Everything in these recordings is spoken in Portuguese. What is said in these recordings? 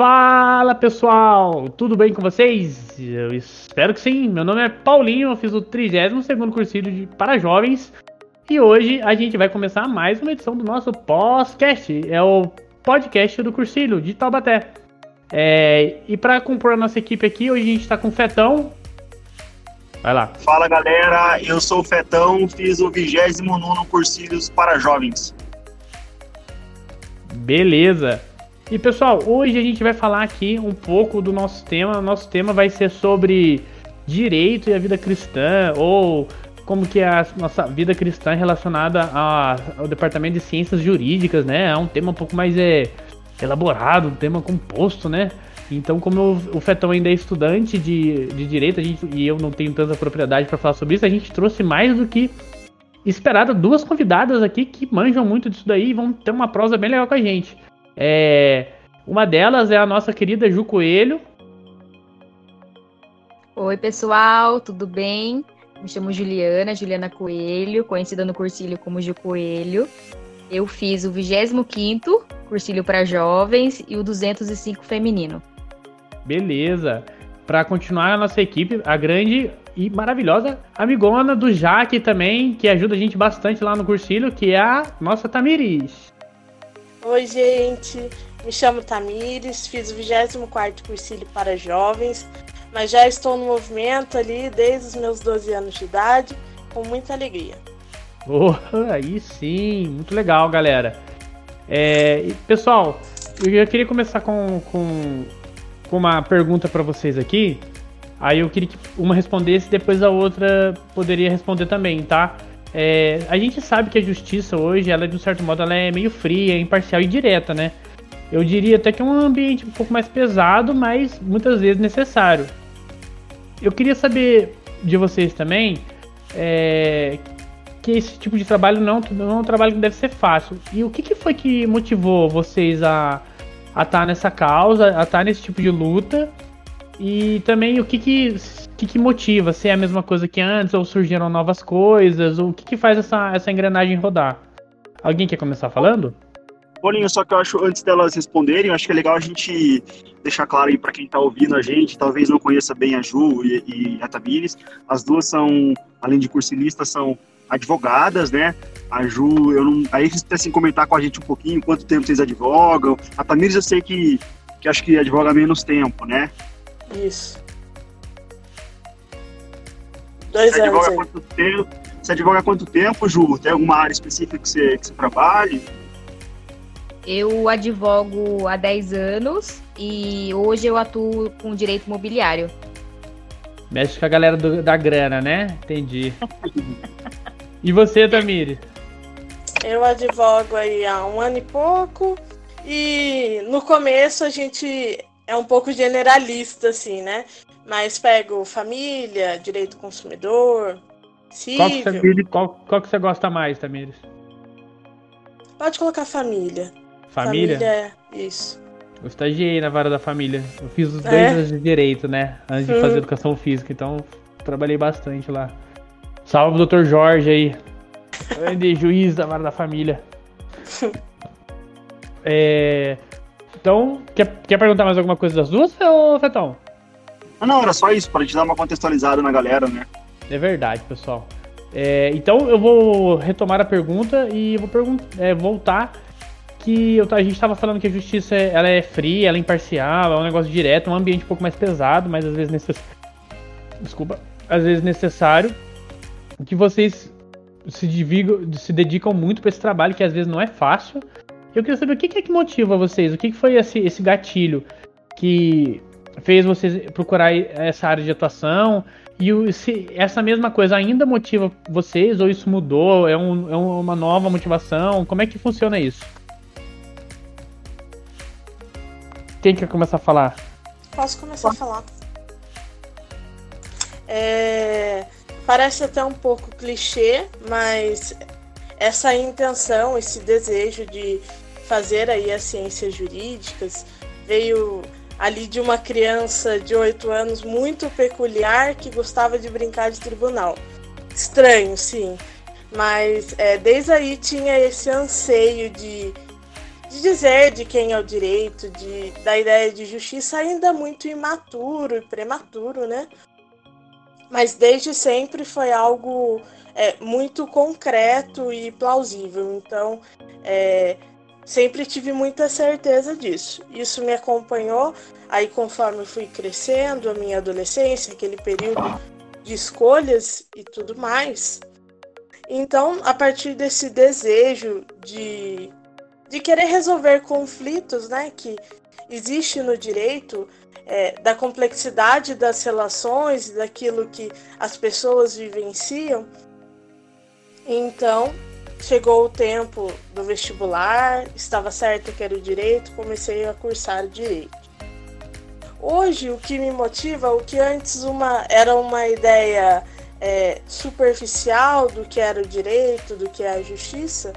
Fala pessoal, tudo bem com vocês? Eu espero que sim. Meu nome é Paulinho, eu fiz o 32 cursilho de, para jovens e hoje a gente vai começar mais uma edição do nosso podcast. É o podcast do cursilho de Taubaté. É, e para compor a nossa equipe aqui, hoje a gente está com o Fetão. Vai lá. Fala galera, eu sou o Fetão, fiz o 29 cursilhos para jovens. Beleza. E pessoal, hoje a gente vai falar aqui um pouco do nosso tema. Nosso tema vai ser sobre direito e a vida cristã, ou como que é a nossa vida cristã relacionada a, ao departamento de ciências jurídicas, né? É um tema um pouco mais é, elaborado, um tema composto, né? Então, como o Fetão ainda é estudante de, de direito, a gente, e eu não tenho tanta propriedade para falar sobre isso, a gente trouxe mais do que esperado duas convidadas aqui que manjam muito disso daí e vão ter uma prosa bem legal com a gente. É, uma delas é a nossa querida Ju Coelho. Oi, pessoal, tudo bem? Me chamo Juliana, Juliana Coelho, conhecida no cursilho como Ju Coelho. Eu fiz o 25º cursilho para jovens e o 205 feminino. Beleza. Para continuar a nossa equipe, a grande e maravilhosa amigona do Jaque também, que ajuda a gente bastante lá no cursilho, que é a nossa Tamiris. Oi, gente. Me chamo Tamires, fiz o 24 cursilho para jovens, mas já estou no movimento ali desde os meus 12 anos de idade, com muita alegria. Oh, aí sim, muito legal, galera. É, pessoal, eu queria começar com, com, com uma pergunta para vocês aqui. Aí eu queria que uma respondesse, depois a outra poderia responder também, tá? É, a gente sabe que a justiça hoje, ela de um certo modo, ela é meio fria, imparcial e direta, né? Eu diria até que é um ambiente um pouco mais pesado, mas muitas vezes necessário. Eu queria saber de vocês também é, que esse tipo de trabalho não, não é um trabalho que deve ser fácil. E o que, que foi que motivou vocês a estar tá nessa causa, a estar tá nesse tipo de luta? E também o que, que que, que motiva? Se é a mesma coisa que antes, ou surgiram novas coisas, ou o que, que faz essa, essa engrenagem rodar? Alguém quer começar falando? Bolinho, só que eu acho, antes delas responderem, eu acho que é legal a gente deixar claro aí para quem está ouvindo a gente, talvez não conheça bem a Ju e, e a Tamires, as duas são, além de cursilistas, são advogadas, né? A Ju, eu não. Aí vocês assim comentar com a gente um pouquinho quanto tempo vocês advogam. A Tamires eu sei que, que acho que advoga menos tempo, né? Isso. Dois você anos. Advoga quanto tempo, você advoga há quanto tempo, Ju? Tem alguma área específica que você, que você trabalhe? Eu advogo há 10 anos e hoje eu atuo com direito imobiliário. Mexe com a galera do, da grana, né? Entendi. e você, Tamiri? Eu advogo aí há um ano e pouco. E no começo a gente é um pouco generalista, assim, né? Mas pego família, direito do consumidor, civil. Qual que você, qual, qual que você gosta mais, Tamires? Pode colocar família. Família? Família, isso. Eu estagiei na vara da família. Eu fiz os dois é? anos de direito, né? Antes de hum. fazer educação física, então trabalhei bastante lá. Salve, doutor Jorge aí. Grande juiz da vara da família. é, então, quer, quer perguntar mais alguma coisa das duas, ou Fetão? Ah, não, era só isso, para te dar uma contextualizada na galera, né? É verdade, pessoal. É, então eu vou retomar a pergunta e vou é, voltar que eu, a gente estava falando que a justiça ela é fria, ela é imparcial, é um negócio direto, um ambiente um pouco mais pesado, mas às vezes necessário. Desculpa, às vezes necessário. Que vocês se, divigo, se dedicam muito para esse trabalho que às vezes não é fácil. Eu queria saber o que, é que motiva vocês, o que, foi esse, esse gatilho que fez vocês procurar essa área de atuação? E se essa mesma coisa ainda motiva vocês ou isso mudou? É, um, é uma nova motivação? Como é que funciona isso? Quem quer começar a falar? Posso começar a falar. É, parece até um pouco clichê, mas essa intenção, esse desejo de fazer aí as ciências jurídicas veio ali de uma criança de 8 anos muito peculiar que gostava de brincar de tribunal. Estranho, sim, mas é, desde aí tinha esse anseio de de dizer de quem é o direito, de, da ideia de justiça ainda muito imaturo e prematuro, né? Mas desde sempre foi algo é, muito concreto e plausível. Então, é, sempre tive muita certeza disso. Isso me acompanhou aí conforme fui crescendo, a minha adolescência, aquele período de escolhas e tudo mais. Então, a partir desse desejo de, de querer resolver conflitos, né, que existe no direito, é, da complexidade das relações, daquilo que as pessoas vivenciam, então chegou o tempo do vestibular, estava certo que era o direito, comecei a cursar direito. Hoje, o que me motiva, o que antes uma, era uma ideia é, superficial do que era o direito, do que é a justiça,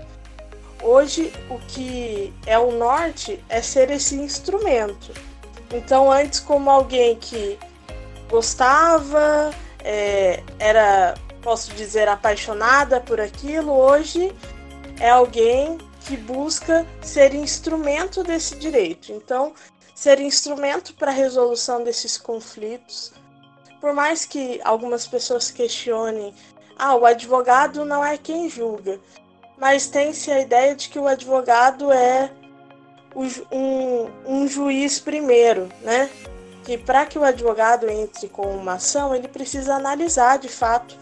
hoje o que é o norte é ser esse instrumento. Então, antes, como alguém que gostava, é, era, posso dizer, apaixonada por aquilo, hoje é alguém que busca ser instrumento desse direito. Então, ser instrumento para a resolução desses conflitos. Por mais que algumas pessoas questionem, ah, o advogado não é quem julga, mas tem-se a ideia de que o advogado é um, um juiz primeiro, né? Que para que o advogado entre com uma ação, ele precisa analisar de fato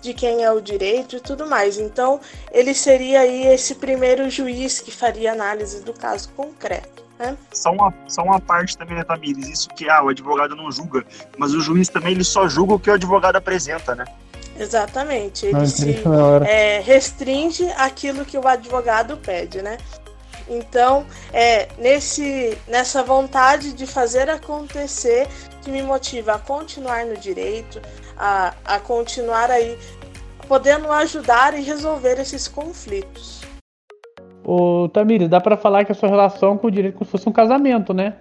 de quem é o direito e tudo mais. Então, ele seria aí esse primeiro juiz que faria análise do caso concreto. Né? Só, uma, só uma parte também, né, Tamires? Isso que ah, o advogado não julga, mas o juiz também ele só julga o que o advogado apresenta, né? Exatamente. Ele se é, restringe aquilo que o advogado pede, né? Então, é nesse, nessa vontade de fazer acontecer que me motiva a continuar no direito, a, a continuar aí podendo ajudar e resolver esses conflitos. Ô, Tamires, dá para falar que a sua relação com o direito é como se fosse um casamento, né?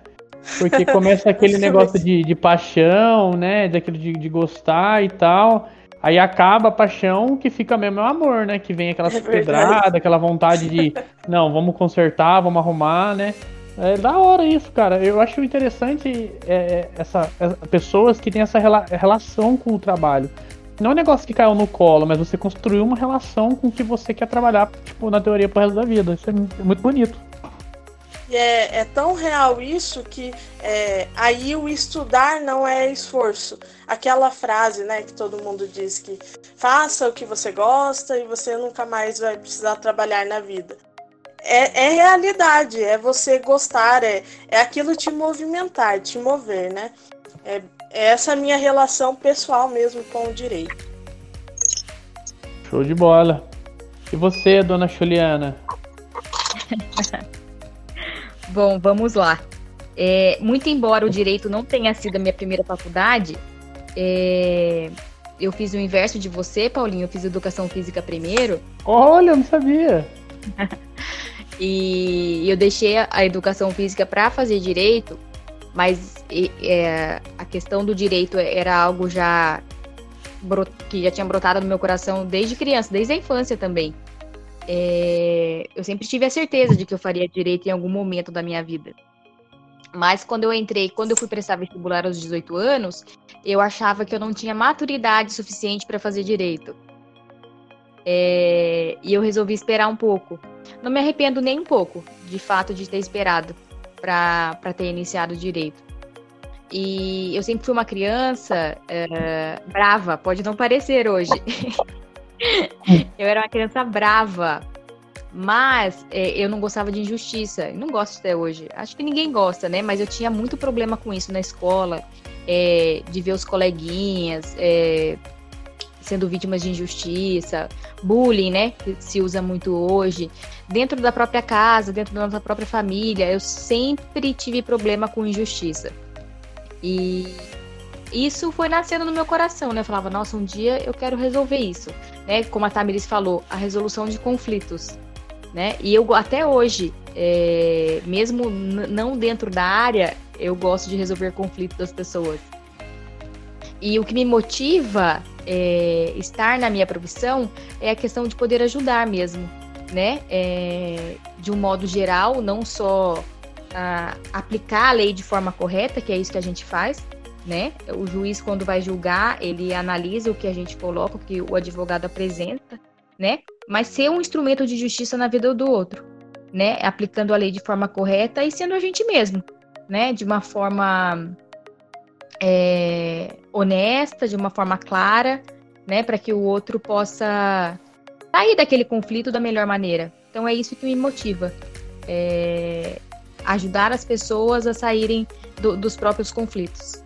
Porque começa aquele negócio de, de paixão, né? Daquele de, de gostar e tal. Aí acaba a paixão que fica mesmo é o amor, né? Que vem aquela é pedrada, aquela vontade de não, vamos consertar, vamos arrumar, né? É da hora isso, cara. Eu acho interessante é, é essa, essa, pessoas que têm essa rela relação com o trabalho. Não é um negócio que caiu no colo, mas você construiu uma relação com o que você quer trabalhar, tipo, na teoria pro resto da vida. Isso é muito bonito. E é, é tão real isso que é, aí o estudar não é esforço. Aquela frase, né, que todo mundo diz que faça o que você gosta e você nunca mais vai precisar trabalhar na vida. É, é realidade, é você gostar, é, é aquilo te movimentar, te mover, né? É, é essa minha relação pessoal mesmo com o direito. Show de bola. E você, dona Juliana? Bom, vamos lá. É, muito embora o direito não tenha sido a minha primeira faculdade, é, eu fiz o inverso de você, Paulinho. Eu fiz educação física primeiro. Olha, eu não sabia. e eu deixei a educação física para fazer direito mas é, a questão do direito era algo já que já tinha brotado no meu coração desde criança, desde a infância também. É, eu sempre tive a certeza de que eu faria direito em algum momento da minha vida. Mas quando eu entrei, quando eu fui prestar vestibular aos 18 anos, eu achava que eu não tinha maturidade suficiente para fazer direito. É, e eu resolvi esperar um pouco. Não me arrependo nem um pouco, de fato, de ter esperado para ter iniciado direito. E eu sempre fui uma criança é, brava, pode não parecer hoje. eu era uma criança brava, mas é, eu não gostava de injustiça. Não gosto até hoje. Acho que ninguém gosta, né? Mas eu tinha muito problema com isso na escola, é, de ver os coleguinhas é, sendo vítimas de injustiça, bullying, né, que se usa muito hoje, dentro da própria casa, dentro da nossa própria família, eu sempre tive problema com injustiça. E isso foi nascendo no meu coração, né? Eu falava, nossa, um dia eu quero resolver isso, né? Como a Tamiris falou, a resolução de conflitos, né? E eu até hoje, é, mesmo não dentro da área, eu gosto de resolver conflitos das pessoas. E o que me motiva é, estar na minha profissão é a questão de poder ajudar mesmo. né, é, de um modo geral, não só aplicar a lei de forma correta, que é isso que a gente faz, né? O juiz, quando vai julgar, ele analisa o que a gente coloca, o que o advogado apresenta, né? Mas ser um instrumento de justiça na vida do outro, né? Aplicando a lei de forma correta e sendo a gente mesmo, né? De uma forma é, honesta, de uma forma clara, né? Para que o outro possa sair daquele conflito da melhor maneira. Então é isso que me motiva. É, ajudar as pessoas a saírem do, dos próprios conflitos.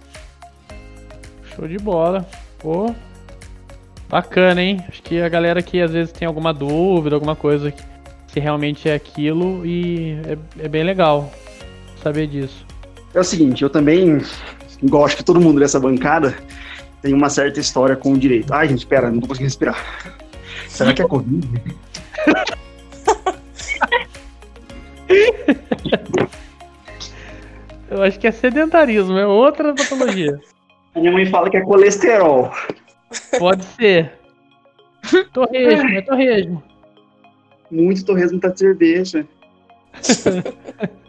Show de bola. Pô, bacana, hein? Acho que a galera que às vezes tem alguma dúvida, alguma coisa se realmente é aquilo e é, é bem legal saber disso. É o seguinte, eu também gosto que todo mundo dessa bancada tem uma certa história com o direito. Ai, gente, espera, não tô conseguindo respirar. Será que é Covid? Eu acho que é sedentarismo, é outra patologia. A minha mãe fala que é colesterol. Pode ser. Torresmo, é torresmo. Muito torresmo tá de cerveja.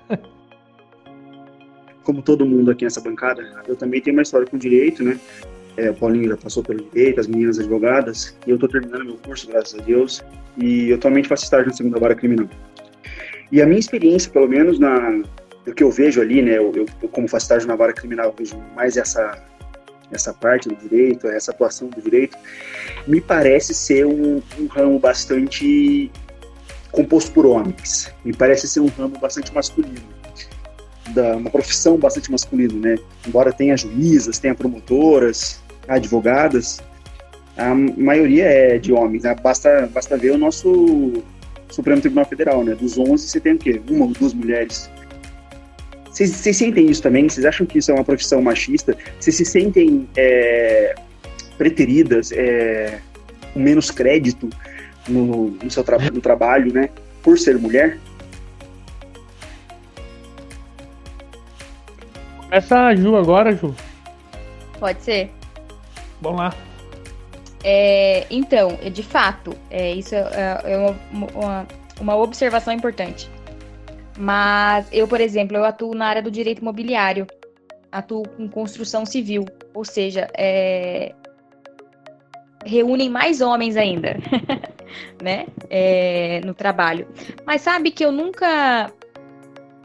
Como todo mundo aqui nessa bancada, eu também tenho uma história com direito, né? É, o Paulinho já passou pelo direito, as meninas advogadas, e eu estou terminando meu curso, graças a Deus, e atualmente faço estágio na segunda vara criminal. E a minha experiência, pelo menos na, do que eu vejo ali, né, eu, eu como faço estágio na vara criminal, eu vejo mais essa essa parte do direito, essa atuação do direito, me parece ser um, um ramo bastante composto por homens. Me parece ser um ramo bastante masculino, da, uma profissão bastante masculina, né? Embora tenha juízas, tenha promotoras, advogadas, a maioria é de homens. Né? Basta, basta ver o nosso Supremo Tribunal Federal, né? Dos 11, você tem o quê? Uma ou duas mulheres. Vocês sentem isso também? Vocês acham que isso é uma profissão machista? Vocês se sentem é, preteridas, é, com menos crédito no, no seu tra no trabalho, né? Por ser mulher? Começa a Ju agora, Ju. Pode ser. Vamos lá. É, então, de fato, é, isso é, é uma, uma, uma observação importante. Mas eu, por exemplo, eu atuo na área do direito imobiliário, atuo com construção civil, ou seja, é... reúnem mais homens ainda, né, é... no trabalho. Mas sabe que eu nunca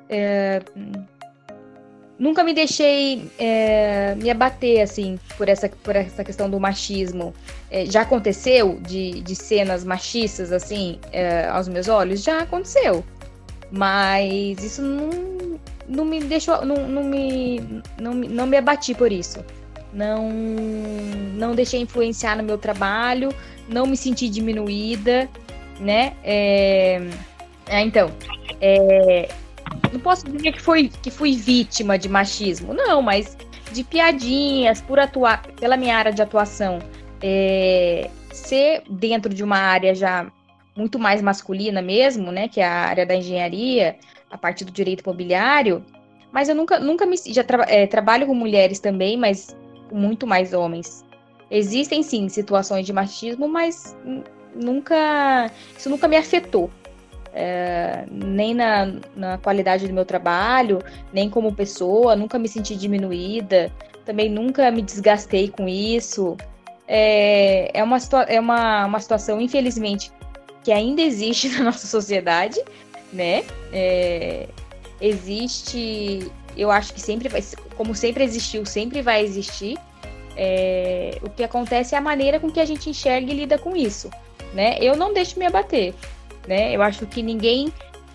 é... nunca me deixei é, me abater assim por essa por essa questão do machismo. É, já aconteceu de, de cenas machistas assim é, aos meus olhos? Já aconteceu mas isso não, não me deixou. Não, não, me, não, não me abati por isso. Não, não deixei influenciar no meu trabalho, não me senti diminuída, né? É, é, então, é, não posso dizer que, foi, que fui vítima de machismo, não, mas de piadinhas, por atuar, pela minha área de atuação, é, ser dentro de uma área já muito mais masculina mesmo, né, que é a área da engenharia, a parte do direito imobiliário, mas eu nunca, nunca me já tra é, trabalho com mulheres também, mas muito mais homens. Existem sim situações de machismo, mas nunca isso nunca me afetou. É, nem na, na qualidade do meu trabalho, nem como pessoa, nunca me senti diminuída, também nunca me desgastei com isso. É, é, uma, é uma, uma situação, infelizmente, que ainda existe na nossa sociedade, né? É, existe, eu acho que sempre vai, como sempre existiu, sempre vai existir. É, o que acontece é a maneira com que a gente enxerga e lida com isso, né? Eu não deixo me abater, né? Eu acho que ninguém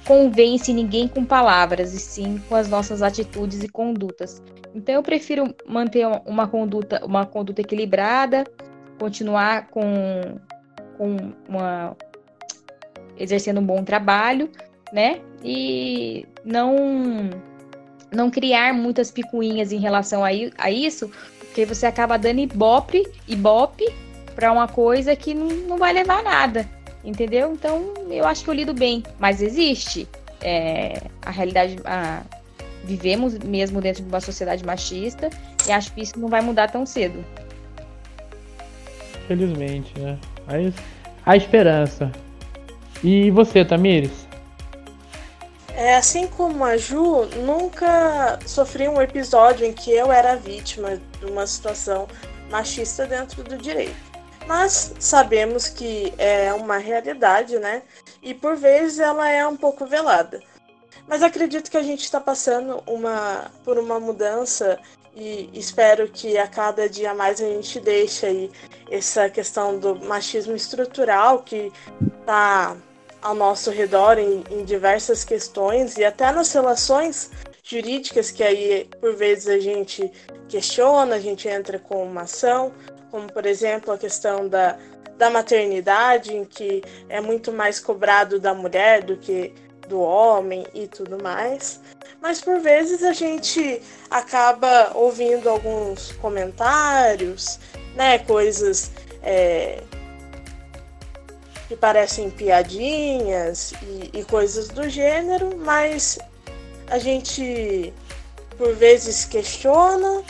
convence ninguém com palavras, e sim com as nossas atitudes e condutas. Então eu prefiro manter uma conduta, uma conduta equilibrada, continuar com, com uma, exercendo um bom trabalho, né? E não não criar muitas picuinhas em relação a, a isso, porque você acaba dando ibope, ibope para uma coisa que não, não vai levar a nada, entendeu? Então eu acho que eu lido bem, mas existe é, a realidade, a, vivemos mesmo dentro de uma sociedade machista e acho que isso não vai mudar tão cedo. Felizmente, né? Mas a esperança. E você, Tamires? É, assim como a Ju, nunca sofri um episódio em que eu era vítima de uma situação machista dentro do direito. Mas sabemos que é uma realidade, né? E por vezes ela é um pouco velada. Mas acredito que a gente está passando uma, por uma mudança e espero que a cada dia mais a gente deixe aí essa questão do machismo estrutural que está ao nosso redor em, em diversas questões e até nas relações jurídicas que aí por vezes a gente questiona, a gente entra com uma ação, como por exemplo a questão da, da maternidade, em que é muito mais cobrado da mulher do que do homem e tudo mais. Mas por vezes a gente acaba ouvindo alguns comentários, né, coisas é, que parecem piadinhas e, e coisas do gênero, mas a gente por vezes questiona,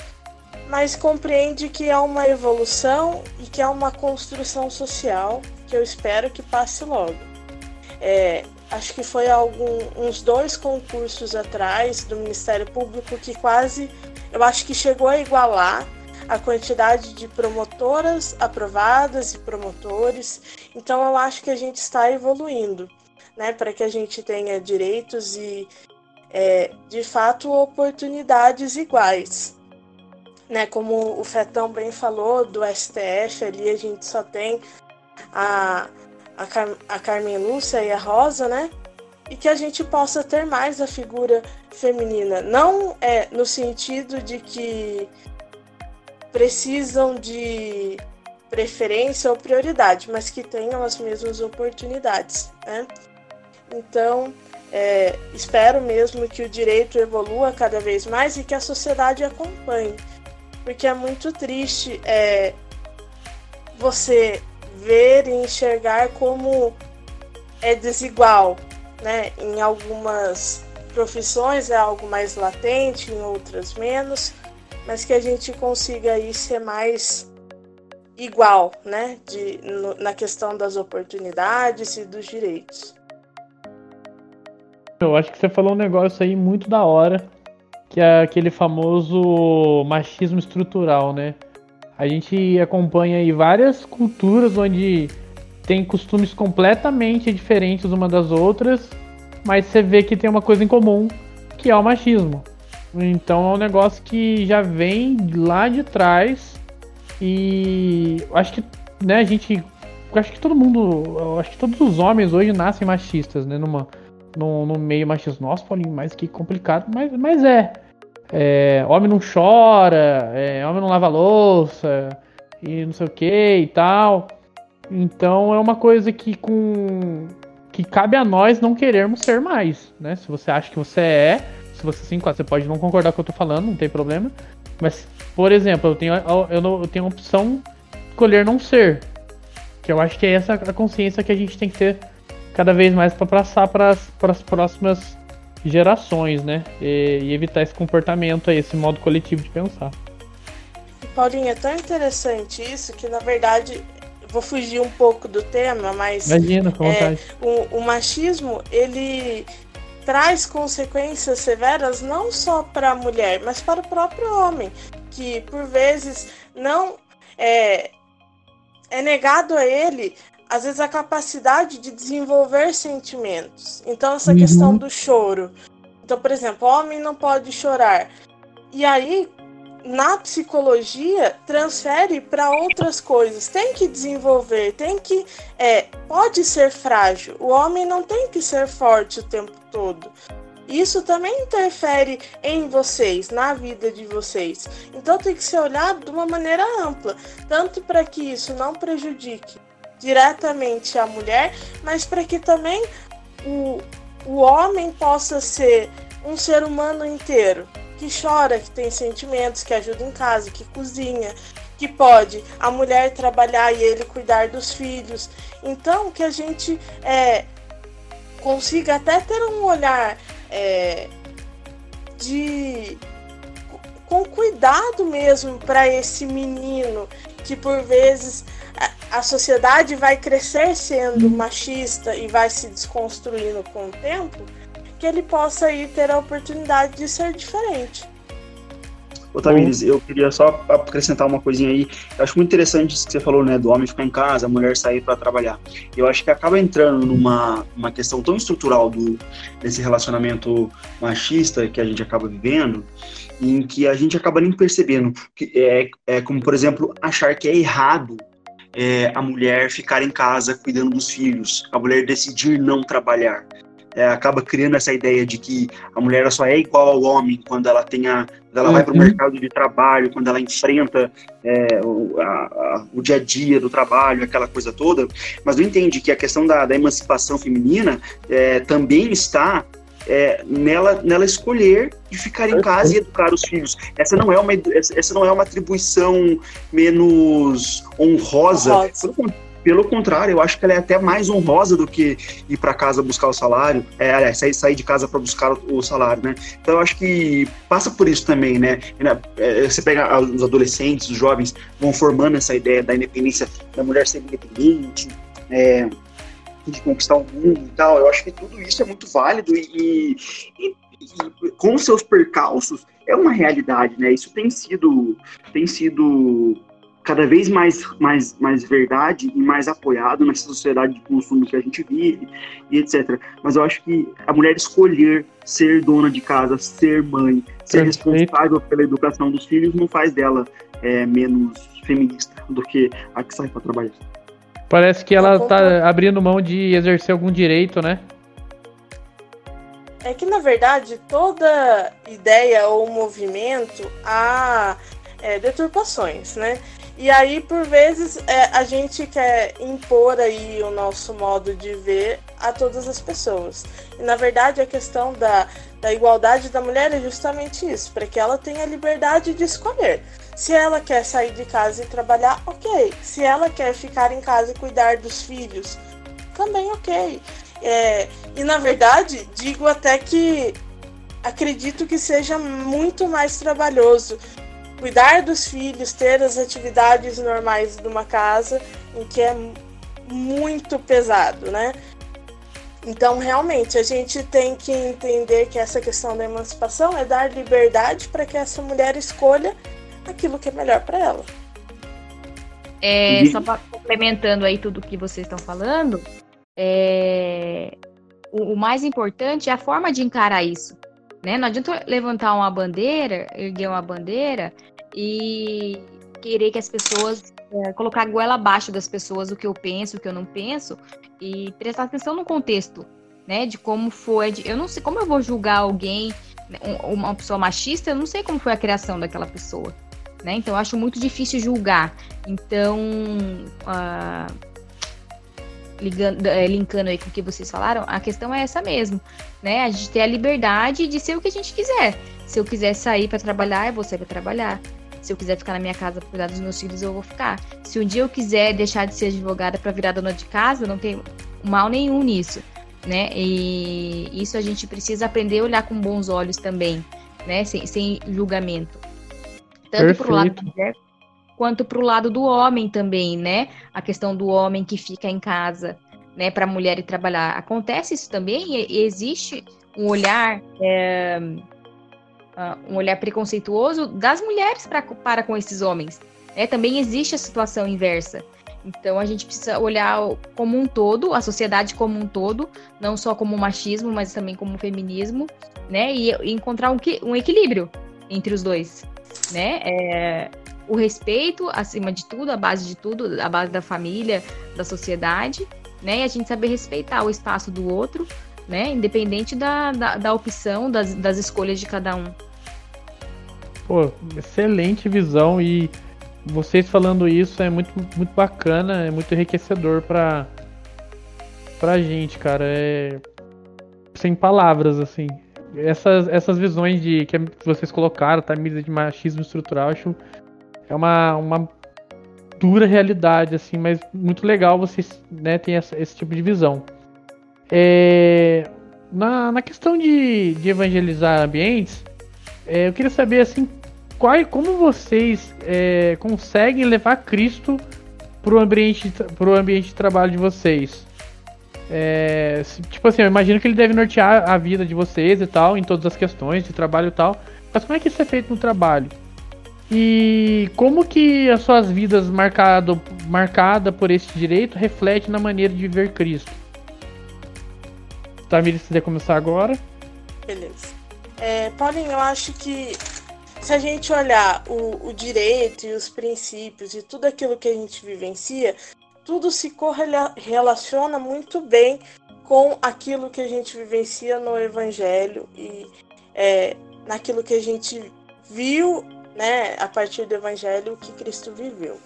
mas compreende que é uma evolução e que é uma construção social que eu espero que passe logo. É, acho que foi algum, uns dois concursos atrás do Ministério Público que quase, eu acho que chegou a igualar a quantidade de promotoras aprovadas e promotores. Então eu acho que a gente está evoluindo, né, para que a gente tenha direitos e é, de fato oportunidades iguais. Né, como o Fetão bem falou do STF, ali a gente só tem a, a, Car a Carmen Lúcia e a Rosa, né? E que a gente possa ter mais a figura feminina. Não é no sentido de que precisam de preferência ou prioridade, mas que tenham as mesmas oportunidades. Né? Então, é, espero mesmo que o direito evolua cada vez mais e que a sociedade acompanhe, porque é muito triste é, você ver e enxergar como é desigual, né? Em algumas profissões é algo mais latente, em outras menos mas que a gente consiga aí ser mais igual, né, de, no, na questão das oportunidades e dos direitos. Eu acho que você falou um negócio aí muito da hora, que é aquele famoso machismo estrutural, né? A gente acompanha aí várias culturas onde tem costumes completamente diferentes uma das outras, mas você vê que tem uma coisa em comum, que é o machismo. Então é um negócio que já vem lá de trás e acho que, né, a gente, acho que todo mundo, acho que todos os homens hoje nascem machistas, né, numa, no, no meio machista. Nossa, Paulinho, mas que complicado, mas, mas é. é homem não chora, é, homem não lava louça e não sei o que e tal. Então é uma coisa que com que cabe a nós não querermos ser mais, né? Se você acha que você é, se você enquadra. Você pode não concordar com o que eu tô falando, não tem problema. Mas, por exemplo, eu tenho, eu, eu tenho a opção de escolher não ser. Que eu acho que é essa a consciência que a gente tem que ter cada vez mais para passar para as próximas gerações, né? E, e, evitar esse comportamento aí, esse modo coletivo de pensar. Paulinho, é tão interessante isso que, na verdade, vou fugir um pouco do tema, mas Imagina, com é, o, o, machismo ele traz consequências severas não só para a mulher, mas para o próprio homem, que por vezes não é, é negado a ele às vezes a capacidade de desenvolver sentimentos. Então essa uhum. questão do choro. Então, por exemplo, o homem não pode chorar. E aí na psicologia transfere para outras coisas. Tem que desenvolver, tem que. É, pode ser frágil. O homem não tem que ser forte o tempo todo. Isso também interfere em vocês, na vida de vocês. Então tem que ser olhado de uma maneira ampla, tanto para que isso não prejudique diretamente a mulher, mas para que também o, o homem possa ser um ser humano inteiro que chora, que tem sentimentos, que ajuda em casa, que cozinha, que pode a mulher trabalhar e ele cuidar dos filhos. Então, que a gente é, consiga até ter um olhar é, de com cuidado mesmo para esse menino que por vezes a sociedade vai crescer sendo machista e vai se desconstruindo com o tempo, que ele possa aí ter a oportunidade de ser diferente. Otávio, eu queria só acrescentar uma coisinha aí. Eu acho muito interessante isso que você falou, né? Do homem ficar em casa, a mulher sair para trabalhar. Eu acho que acaba entrando numa uma questão tão estrutural do, desse relacionamento machista que a gente acaba vivendo, em que a gente acaba nem percebendo. Que é, é como, por exemplo, achar que é errado é, a mulher ficar em casa cuidando dos filhos, a mulher decidir não trabalhar é, acaba criando essa ideia de que a mulher só é igual ao homem quando ela tem a, quando ela uhum. vai para o mercado de trabalho, quando ela enfrenta é, o, a, a, o, dia a dia do trabalho, aquela coisa toda, mas não entende que a questão da, da emancipação feminina é, também está é, nela, nela escolher de ficar em casa e educar os filhos. Essa não é uma, essa não é uma atribuição menos honrosa. honrosa. Pelo contrário, eu acho que ela é até mais honrosa do que ir para casa buscar o salário, é, aliás, sair, sair de casa para buscar o, o, salário, né? Então eu acho que passa por isso também, né? É, você pega os adolescentes, os jovens, vão formando essa ideia da independência, da mulher ser independente, é, de conquistar o mundo e tal. Eu acho que tudo isso é muito válido e, e, e com seus percalços é uma realidade, né? Isso tem sido, tem sido cada vez mais, mais, mais verdade e mais apoiado nessa sociedade de consumo que a gente vive e etc. Mas eu acho que a mulher escolher ser dona de casa, ser mãe, ser responsável pela educação dos filhos não faz dela é, menos feminista do que a que sai para trabalhar. Parece que ela está abrindo mão de exercer algum direito, né? É que na verdade toda ideia ou movimento há é, deturpações, né? E aí, por vezes, é, a gente quer impor aí o nosso modo de ver a todas as pessoas. E na verdade, a questão da, da igualdade da mulher é justamente isso, para que ela tenha a liberdade de escolher. Se ela quer sair de casa e trabalhar, ok. Se ela quer ficar em casa e cuidar dos filhos, também ok. É, e na verdade, digo até que acredito que seja muito mais trabalhoso cuidar dos filhos, ter as atividades normais de uma casa, em que é muito pesado, né? Então, realmente, a gente tem que entender que essa questão da emancipação é dar liberdade para que essa mulher escolha aquilo que é melhor para ela. É, só complementando aí tudo que vocês estão falando, é, o, o, mais importante é a forma de encarar isso. Né? Não adianta levantar uma bandeira, erguer uma bandeira e querer que as pessoas é, colocar a goela abaixo das pessoas o que eu penso, o que eu não penso e prestar atenção no contexto, né, de como foi, de, eu não sei como eu vou julgar alguém, né, uma pessoa machista, eu não sei como foi a criação daquela pessoa, né? Então eu acho muito difícil julgar. Então, uh, ligando, é, linkando aí com o que vocês falaram, a questão é essa mesmo, né? A gente ter a liberdade de ser o que a gente quiser. Se eu quiser sair para trabalhar, eu vou sair para trabalhar. Se eu quiser ficar na minha casa para cuidar dos meus filhos, eu vou ficar. Se um dia eu quiser deixar de ser advogada para virar dona de casa, não tem mal nenhum nisso, né? E isso a gente precisa aprender a olhar com bons olhos também, né? Sem, sem julgamento. Tanto para o lado da mulher quanto para o lado do homem também, né? A questão do homem que fica em casa, né? Para a mulher ir trabalhar. Acontece isso também? E existe um olhar é, uh, um olhar preconceituoso das mulheres pra, para com esses homens. Né? Também existe a situação inversa. Então a gente precisa olhar como um todo, a sociedade como um todo, não só como machismo, mas também como feminismo, né? E, e encontrar um, um, equilíbrio entre os dois, né? É, o respeito acima de tudo, a base de tudo, a base da família, da sociedade, né? E a gente saber respeitar o espaço do outro, né? Independente da, da, da opção, das, das escolhas de cada um. Pô, excelente visão e vocês falando isso é muito, muito bacana, é muito enriquecedor pra, pra gente, cara. É sem palavras, assim. Essas, essas visões de que vocês colocaram, tá? Mídia de machismo estrutural, acho é uma, uma dura realidade, assim, mas muito legal vocês né, terem esse tipo de visão. É, na, na questão de, de evangelizar ambientes, é, eu queria saber assim, qual, como vocês é, conseguem levar Cristo pro ambiente, pro ambiente de trabalho de vocês. É, tipo assim, eu imagino que ele deve nortear a vida de vocês e tal, em todas as questões de trabalho e tal. Mas como é que isso é feito no trabalho? E como que as suas vidas marcado, marcada por esse direito reflete na maneira de ver Cristo? Tamir, se quiser começar agora. Beleza. É, Paulinho, eu acho que se a gente olhar o, o direito e os princípios e tudo aquilo que a gente vivencia, tudo se correlaciona muito bem com aquilo que a gente vivencia no Evangelho e é, naquilo que a gente viu né, a partir do Evangelho que Cristo viveu.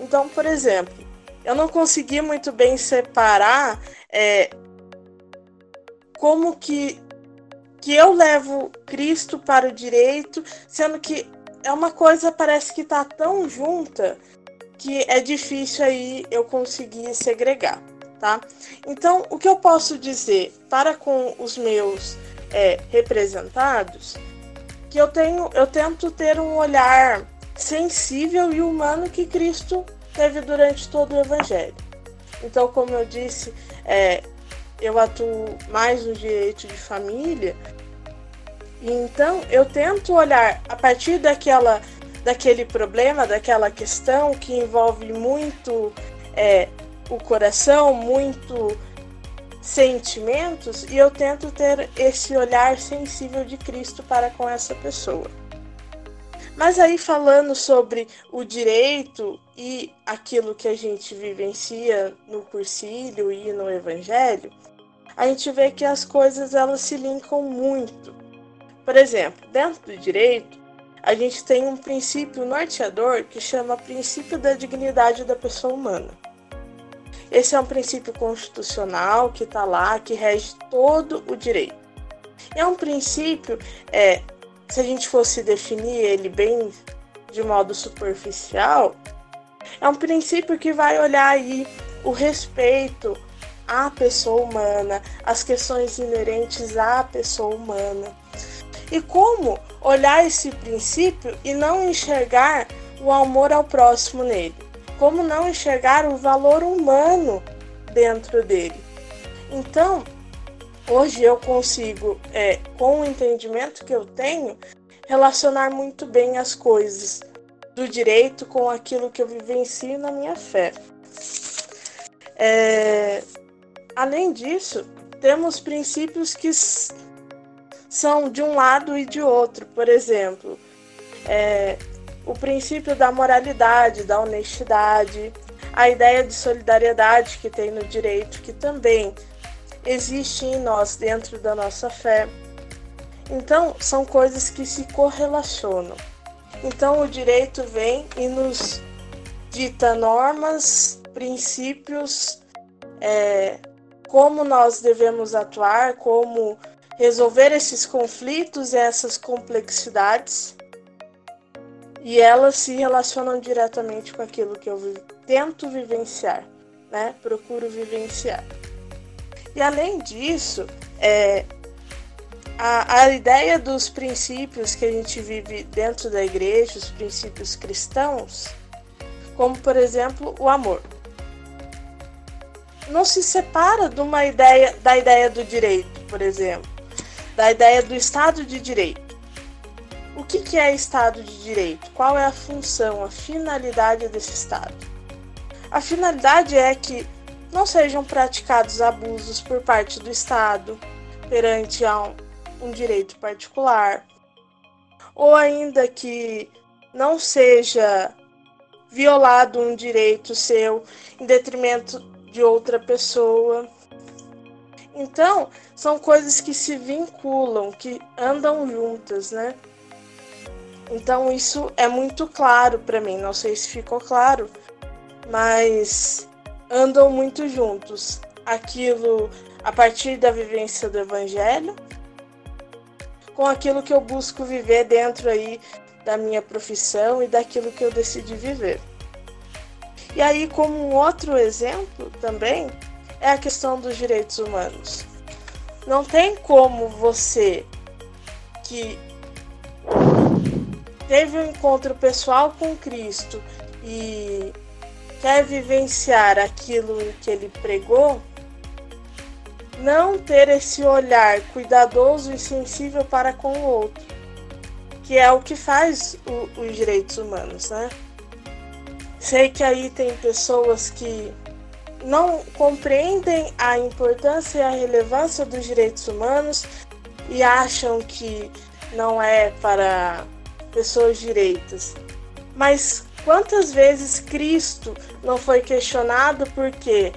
Então, por exemplo, eu não consegui muito bem separar é, como que, que eu levo Cristo para o direito, sendo que é uma coisa parece que está tão junta que é difícil aí eu conseguir segregar, tá? Então, o que eu posso dizer para com os meus é, representados que eu tenho, eu tento ter um olhar sensível e humano que Cristo teve durante todo o Evangelho. Então, como eu disse, é, eu atuo mais no direito de família, então eu tento olhar a partir daquela, daquele problema, daquela questão que envolve muito é, o coração, muito sentimentos e eu tento ter esse olhar sensível de Cristo para com essa pessoa. Mas aí falando sobre o direito e aquilo que a gente vivencia no cursílio e no evangelho, a gente vê que as coisas elas se linkam muito. Por exemplo, dentro do direito, a gente tem um princípio norteador que chama princípio da dignidade da pessoa humana. Esse é um princípio constitucional que está lá, que rege todo o direito. É um princípio, é, se a gente fosse definir ele bem de modo superficial, é um princípio que vai olhar aí o respeito à pessoa humana, as questões inerentes à pessoa humana. E como olhar esse princípio e não enxergar o amor ao próximo nele como não enxergar o valor humano dentro dele. Então, hoje eu consigo, é, com o entendimento que eu tenho, relacionar muito bem as coisas do direito com aquilo que eu vivencio na minha fé. É, além disso, temos princípios que são de um lado e de outro. Por exemplo, é, o princípio da moralidade, da honestidade, a ideia de solidariedade que tem no direito, que também existe em nós dentro da nossa fé. Então, são coisas que se correlacionam. Então, o direito vem e nos dita normas, princípios, é, como nós devemos atuar, como resolver esses conflitos e essas complexidades e elas se relacionam diretamente com aquilo que eu tento vivenciar, né? Procuro vivenciar. E além disso, é, a, a ideia dos princípios que a gente vive dentro da igreja, os princípios cristãos, como por exemplo o amor, não se separa de uma ideia da ideia do direito, por exemplo, da ideia do Estado de Direito. O que, que é Estado de Direito? Qual é a função, a finalidade desse Estado? A finalidade é que não sejam praticados abusos por parte do Estado perante a um, um direito particular, ou ainda que não seja violado um direito seu em detrimento de outra pessoa. Então, são coisas que se vinculam, que andam juntas, né? Então isso é muito claro para mim, não sei se ficou claro, mas andam muito juntos. Aquilo a partir da vivência do evangelho com aquilo que eu busco viver dentro aí da minha profissão e daquilo que eu decidi viver. E aí, como um outro exemplo também, é a questão dos direitos humanos. Não tem como você que teve um encontro pessoal com Cristo e quer vivenciar aquilo que ele pregou, não ter esse olhar cuidadoso e sensível para com o outro, que é o que faz o, os direitos humanos, né? Sei que aí tem pessoas que não compreendem a importância e a relevância dos direitos humanos e acham que não é para pessoas direitas. Mas quantas vezes Cristo não foi questionado porque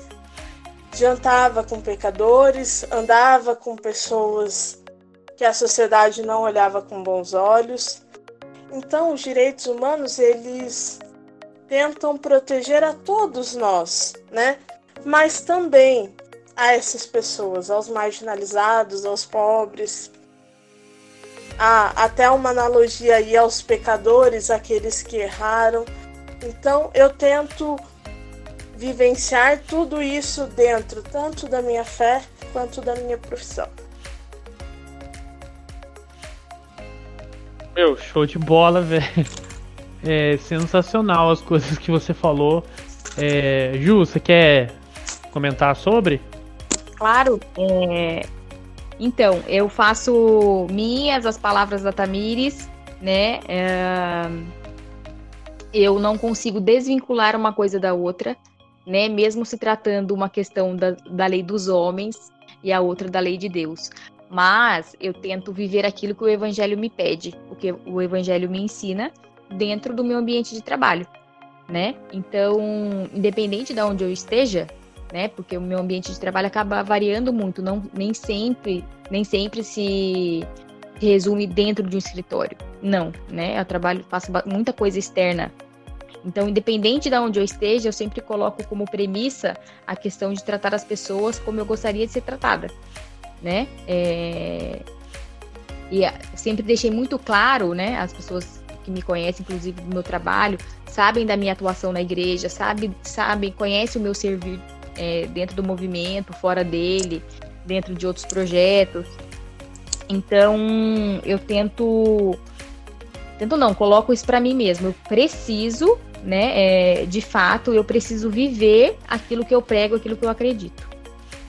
jantava com pecadores, andava com pessoas que a sociedade não olhava com bons olhos. Então, os direitos humanos, eles tentam proteger a todos nós, né? Mas também a essas pessoas, aos marginalizados, aos pobres. Há até uma analogia aí aos pecadores, aqueles que erraram. Então eu tento vivenciar tudo isso dentro, tanto da minha fé quanto da minha profissão. Meu, show de bola, velho. É sensacional as coisas que você falou. É, Ju, você quer comentar sobre? Claro. É... Então, eu faço minhas as palavras da Tamires, né? É... Eu não consigo desvincular uma coisa da outra né? Mesmo se tratando uma questão da, da lei dos homens e a outra da lei de Deus. Mas eu tento viver aquilo que o evangelho me pede, o que o evangelho me ensina dentro do meu ambiente de trabalho, né? Então, independente de onde eu esteja, né? Porque o meu ambiente de trabalho acaba variando muito, não nem sempre, nem sempre se resume dentro de um escritório. Não, né? Eu trabalho, faço muita coisa externa então, independente de onde eu esteja, eu sempre coloco como premissa a questão de tratar as pessoas como eu gostaria de ser tratada, né? É... E sempre deixei muito claro, né? As pessoas que me conhecem, inclusive do meu trabalho, sabem da minha atuação na igreja, sabem, sabem conhecem o meu servir é, dentro do movimento, fora dele, dentro de outros projetos. Então, eu tento tento não, coloco isso para mim mesmo. Eu preciso né? É, de fato, eu preciso viver aquilo que eu prego, aquilo que eu acredito.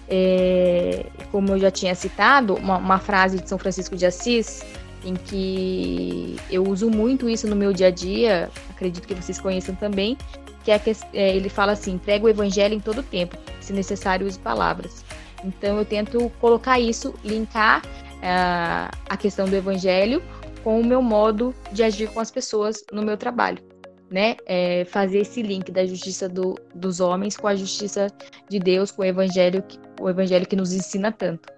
É, como eu já tinha citado, uma, uma, frase de São Francisco de Assis, em que eu uso muito isso no meu dia a dia, acredito que vocês conheçam também, que é que é, ele fala assim: prega o evangelho em todo tempo, se necessário use palavras. Então eu tento colocar isso, linkar uh, a questão do evangelho com o meu modo de agir com as pessoas no meu trabalho né, é, fazer esse link da justiça do, dos homens com a justiça de Deus, com o evangelho, o evangelho que nos ensina tanto.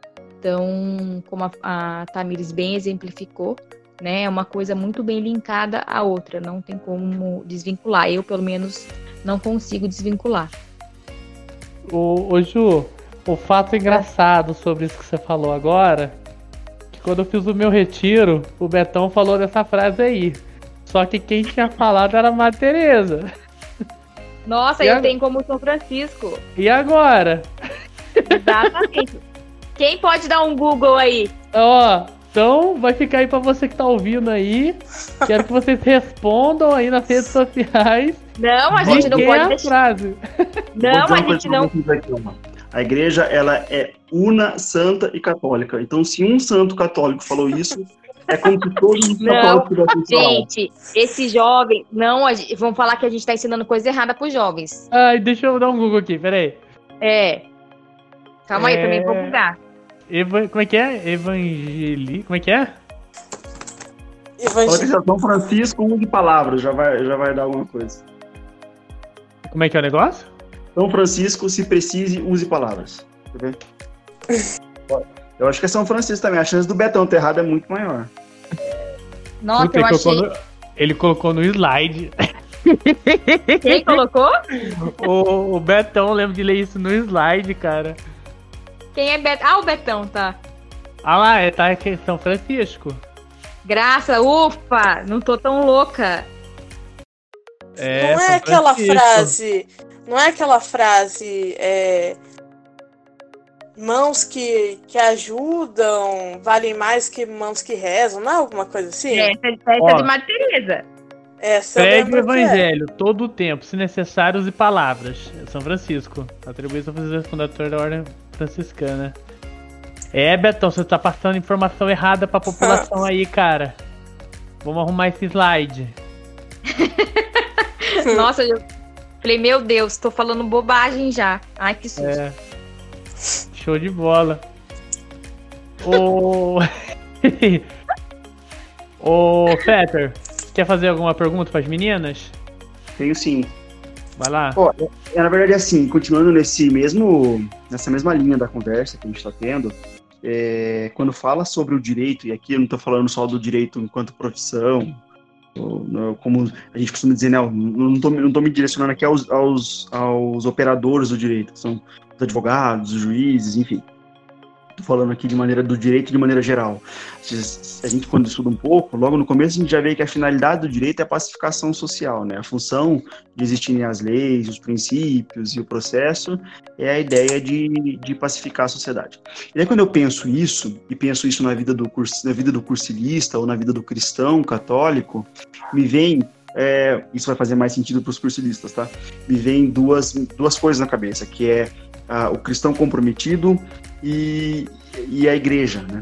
Então, como a, a Tamires bem exemplificou, né, é uma coisa muito bem linkada à outra, não tem como desvincular. Eu, pelo menos, não consigo desvincular. Ô, ô Ju, o fato engraçado sobre isso que você falou agora, que quando eu fiz o meu retiro, o Betão falou dessa frase aí. Só que quem tinha falado era a Madre Teresa. Nossa, e eu tenho como São Francisco. E agora? Exatamente. Quem pode dar um Google aí? Ó, então vai ficar aí pra você que tá ouvindo aí. Quero que vocês respondam aí nas redes sociais. Não, a gente não pode é deixar. Frase. Não, a gente não. A igreja ela é una, santa e católica. Então, se um santo católico falou isso, é como se todos os não, Gente, esse jovem. Não, vamos falar que a gente tá ensinando coisa errada pros jovens. Ai, deixa eu dar um Google aqui, peraí. É. Calma é... aí, também vou bugar. Eva... Como é que é? Evangeli. Como é que é? Evangel... São Francisco, um de palavras, já vai, já vai dar alguma coisa. Como é que é o negócio? São Francisco, se precise, use palavras. Quer ver? Eu acho que é São Francisco também. A chance do Betão ter errado é muito maior. Nossa, Puta, eu ele, achei... colocou no, ele colocou no slide. Quem colocou? O, o Betão, lembro de ler isso no slide, cara. Quem é Betão? Ah, o Betão, tá. Ah lá, é, tá aqui em São Francisco. Graça, ufa, não tô tão louca. É, não é aquela frase. Não é aquela frase. É, mãos que, que ajudam valem mais que mãos que rezam, não é alguma coisa assim? É, essa é de Madre Teresa. Essa Pregue o evangelho é. todo o tempo, se necessário, use palavras. São Francisco, atribuição fundador da ordem franciscana. É, Betão, você tá passando informação errada pra população aí, cara. Vamos arrumar esse slide. Nossa, eu falei, meu Deus, tô falando bobagem já. Ai, que susto. É. Show de bola. Ô. Ô, Peter, quer fazer alguma pergunta para as meninas? Tenho sim. Vai lá. Ó, é, na verdade, assim, continuando nesse mesmo, nessa mesma linha da conversa que a gente está tendo, é, quando fala sobre o direito, e aqui eu não estou falando só do direito enquanto profissão, ou, como a gente costuma dizer, né, não estou não me direcionando aqui aos, aos, aos operadores do direito, que são os advogados, os juízes, enfim. Estou falando aqui de maneira do direito de maneira geral. A gente, quando estuda um pouco, logo no começo a gente já vê que a finalidade do direito é a pacificação social, né? A função de existirem as leis, os princípios e o processo é a ideia de, de pacificar a sociedade. E aí quando eu penso isso, e penso isso na vida do, curso, na vida do cursilista ou na vida do cristão católico, me vem é, isso vai fazer mais sentido para os cursilistas, tá? Me vem duas, duas coisas na cabeça, que é ah, o cristão comprometido e, e a igreja, né?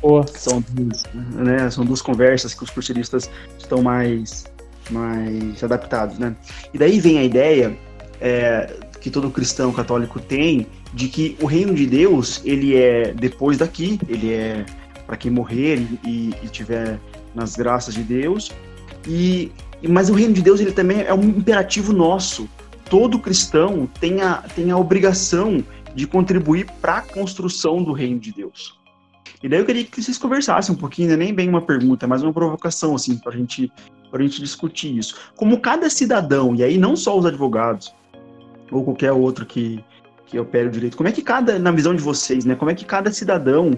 Oh. São, duas, né? São duas conversas que os cursilistas estão mais, mais adaptados, né? E daí vem a ideia é, que todo cristão católico tem de que o reino de Deus ele é depois daqui, ele é para quem morrer e, e tiver nas graças de Deus. E mas o reino de Deus ele também é um imperativo nosso. Todo cristão tem a, tem a obrigação de contribuir para a construção do reino de Deus. E daí eu queria que vocês conversassem um pouquinho, né? nem bem uma pergunta, mas uma provocação, assim, para gente, a gente discutir isso. Como cada cidadão, e aí não só os advogados, ou qualquer outro que, que opere o direito, como é que cada, na visão de vocês, né? Como é que cada cidadão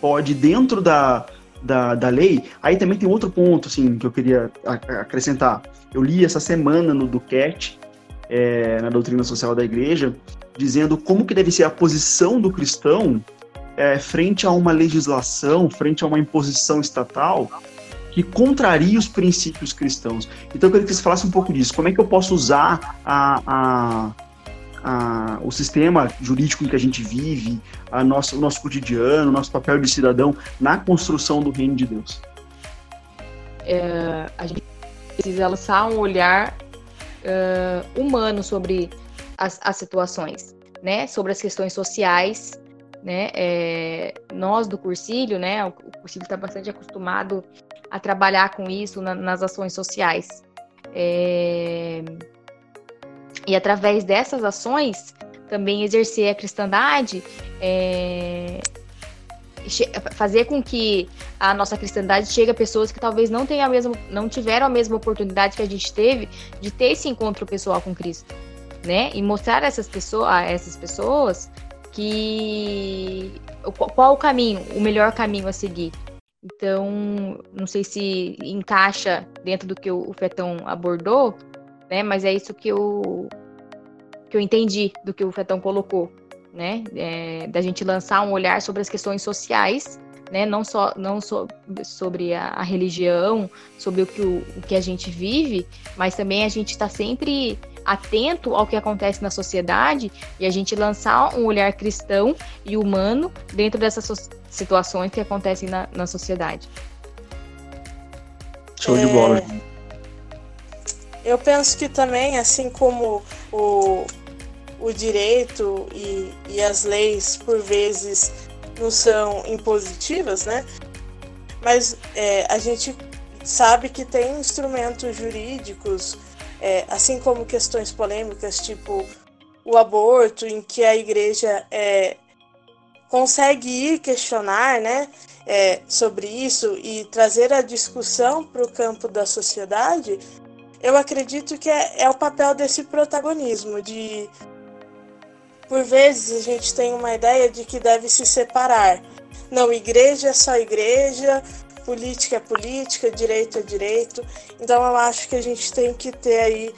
pode, dentro da, da, da lei, aí também tem outro ponto, assim, que eu queria acrescentar. Eu li essa semana no Duquette, é, na doutrina social da igreja, dizendo como que deve ser a posição do cristão é, frente a uma legislação, frente a uma imposição estatal que contraria os princípios cristãos. Então eu queria que você falasse um pouco disso. Como é que eu posso usar a, a, a, o sistema jurídico em que a gente vive, a o nosso cotidiano, o nosso papel de cidadão na construção do reino de Deus? É, a gente precisa lançar um olhar uh, humano sobre as, as, situações, né? Sobre as questões sociais, né? É, nós do Cursílio, né? O, Cursílio está bastante acostumado a trabalhar com isso na, nas ações sociais. É, e através dessas ações, também exercer a cristandade é, fazer com que a nossa cristandade chegue a pessoas que talvez não tenham a mesma, não tiveram a mesma oportunidade que a gente teve de ter esse encontro pessoal com Cristo, né? E mostrar essas pessoas, a essas pessoas que qual o caminho, o melhor caminho a seguir. Então, não sei se encaixa dentro do que o Fetão abordou, né? Mas é isso que eu que eu entendi do que o Fetão colocou né? É, da gente lançar um olhar sobre as questões sociais, né? Não só não so, sobre a, a, religião, sobre o que, o, o, que a gente vive, mas também a gente está sempre atento ao que acontece na sociedade e a gente lançar um olhar cristão e humano dentro dessas so situações que acontecem na, na sociedade. Show de bola. É, eu penso que também, assim como o, o direito e, e as leis, por vezes, não são impositivas, né? Mas é, a gente sabe que tem instrumentos jurídicos, é, assim como questões polêmicas, tipo o aborto, em que a igreja é, consegue ir questionar né, é, sobre isso e trazer a discussão para o campo da sociedade, eu acredito que é, é o papel desse protagonismo, de por vezes a gente tem uma ideia de que deve se separar. Não, igreja é só igreja, política é política, direito é direito. Então eu acho que a gente tem que ter aí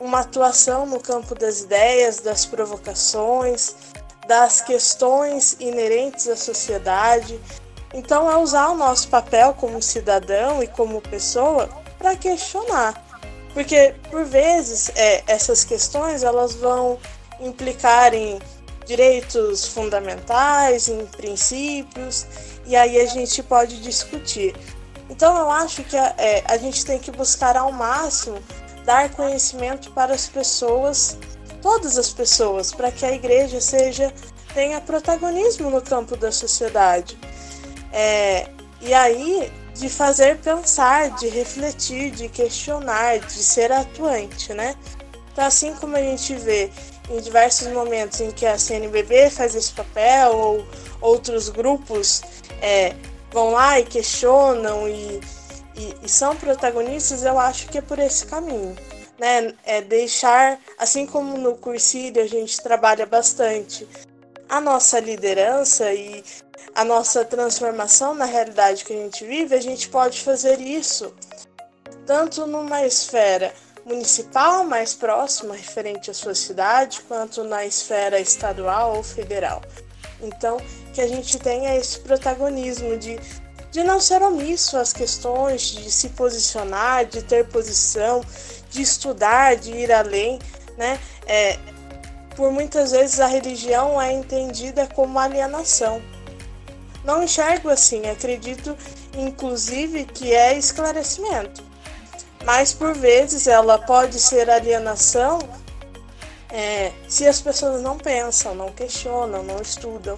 uma atuação no campo das ideias, das provocações, das questões inerentes à sociedade. Então é usar o nosso papel como cidadão e como pessoa para questionar. Porque, por vezes, é, essas questões elas vão implicar em direitos fundamentais, em princípios, e aí a gente pode discutir. Então, eu acho que a, é, a gente tem que buscar ao máximo dar conhecimento para as pessoas, todas as pessoas, para que a igreja seja tenha protagonismo no campo da sociedade. É, e aí, de fazer pensar, de refletir, de questionar, de ser atuante, né? Então, assim como a gente vê em diversos momentos em que a CNBB faz esse papel, ou outros grupos é, vão lá e questionam e, e, e, são protagonistas, eu acho que é por esse caminho. Né? É deixar, assim como no Cursílio a gente trabalha bastante a nossa liderança e a nossa transformação na realidade que a gente vive, a gente pode fazer isso tanto numa esfera municipal mais próxima, referente à sua cidade, quanto na esfera estadual ou federal. Então, que a gente tenha esse protagonismo de, de não ser omisso às questões, de se posicionar, de ter posição, de estudar, de ir além, né? É, por muitas vezes a religião é entendida como alienação. Não enxergo assim, acredito inclusive que é esclarecimento. Mas por vezes ela pode ser alienação é, se as pessoas não pensam, não questionam, não estudam.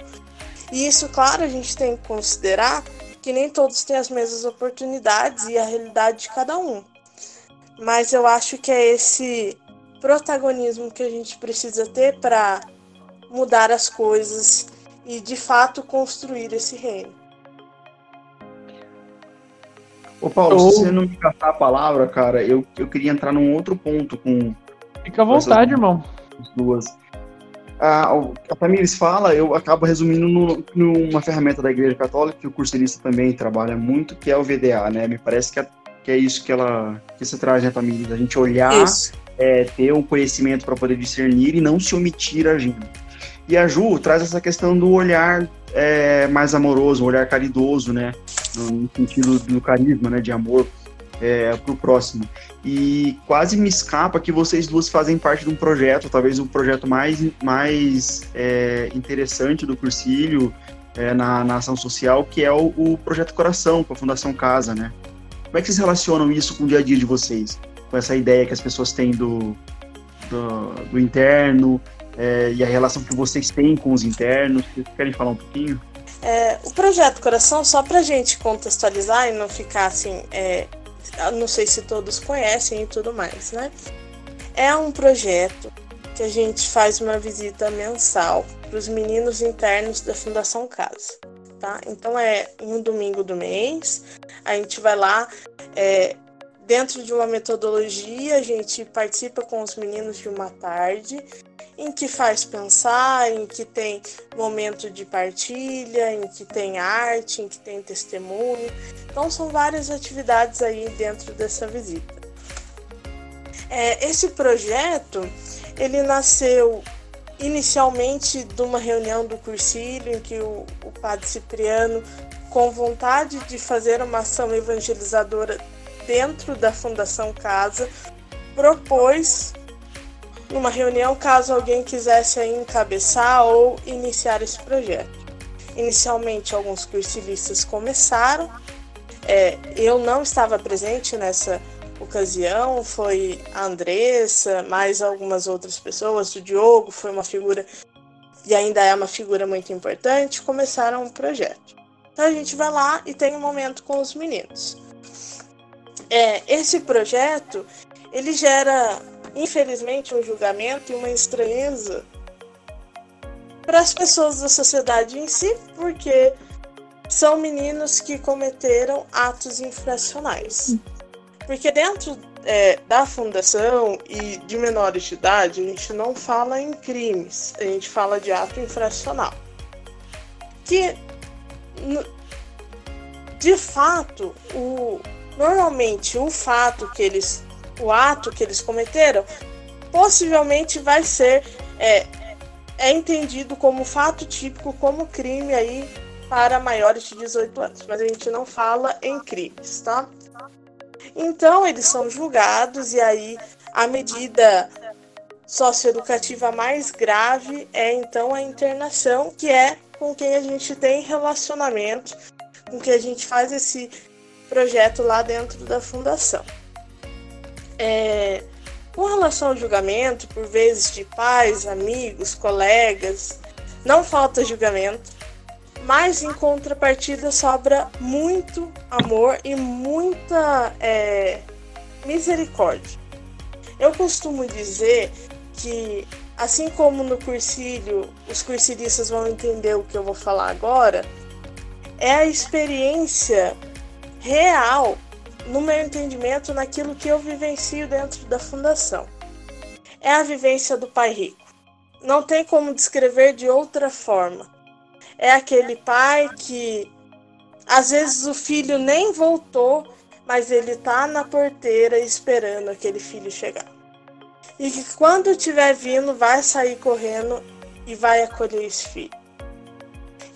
E isso, claro, a gente tem que considerar que nem todos têm as mesmas oportunidades e a realidade de cada um. Mas eu acho que é esse protagonismo que a gente precisa ter para mudar as coisas e de fato construir esse reino. Ô Paulo, se você não me passar a palavra, cara, eu, eu queria entrar num outro ponto com. Fica à vontade, irmão. Duas. A, a Tamires fala, eu acabo resumindo no, numa ferramenta da Igreja Católica, que o cursilista também trabalha muito, que é o VDA, né? Me parece que é, que é isso que ela que você traz, né, Tamires? A gente olhar é, ter um conhecimento para poder discernir e não se omitir agindo. E a Ju traz essa questão do olhar é, mais amoroso, um olhar caridoso, né? No sentido do carisma, né? De amor é, para o próximo. E quase me escapa que vocês duas fazem parte de um projeto, talvez o projeto mais, mais é, interessante do Cursilho é, na, na, ação social, que é o, o Projeto Coração, com a Fundação Casa, né? Como é que vocês relacionam isso com o dia a dia de vocês? com essa ideia que as pessoas têm do, do, do interno é, e a relação que vocês têm com os internos. Vocês querem falar um pouquinho? É, o projeto Coração, só para a gente contextualizar e não ficar assim, é, não sei se todos conhecem e tudo mais, né? É um projeto que a gente faz uma visita mensal para os meninos internos da Fundação Casa. Tá? Então é um domingo do mês, a gente vai lá, é, Dentro de uma metodologia, a gente participa com os meninos de uma tarde, em que faz pensar, em que tem momento de partilha, em que tem arte, em que tem testemunho. Então, são várias atividades aí dentro dessa visita. É, esse projeto, ele nasceu inicialmente de uma reunião do cursilho em que o, o padre Cipriano, com vontade de fazer uma ação evangelizadora dentro da Fundação Casa, propôs numa reunião caso alguém quisesse encabeçar ou iniciar esse projeto. Inicialmente, alguns cursilistas começaram. É, eu não estava presente nessa ocasião, foi a Andressa, mais algumas outras pessoas, o Diogo foi uma figura e ainda é uma figura muito importante, começaram o um projeto. Então a gente vai lá e tem um momento com os meninos é, esse projeto ele gera, infelizmente, um julgamento e uma estranheza para as pessoas da sociedade em si, porque são meninos que cometeram atos infracionais. Porque dentro é, da fundação e de menores de idade, a gente não fala em crimes, a gente fala de ato infracional. Que, de fato, o, Normalmente, o fato que eles, o ato que eles cometeram, possivelmente vai ser é, é entendido como fato típico, como crime aí para maiores de 18 anos, mas a gente não fala em crimes, tá? Então, eles são julgados e aí a medida socioeducativa mais grave é então a internação, que é com quem a gente tem relacionamento, com quem a gente faz esse projeto lá dentro da fundação. É, com relação ao julgamento, por vezes de pais, amigos, colegas, não falta julgamento, mas em contrapartida sobra muito amor e muita é, misericórdia. Eu costumo dizer que, assim como no cursilho, os cursilistas vão entender o que eu vou falar agora, é a experiência real no meu entendimento, naquilo que eu vivencio dentro da fundação. É a vivência do pai rico. Não tem como descrever de outra forma. É aquele pai que às vezes o filho nem voltou, mas ele está na porteira esperando aquele filho chegar. E que quando estiver vindo, vai sair correndo e vai acolher esse filho.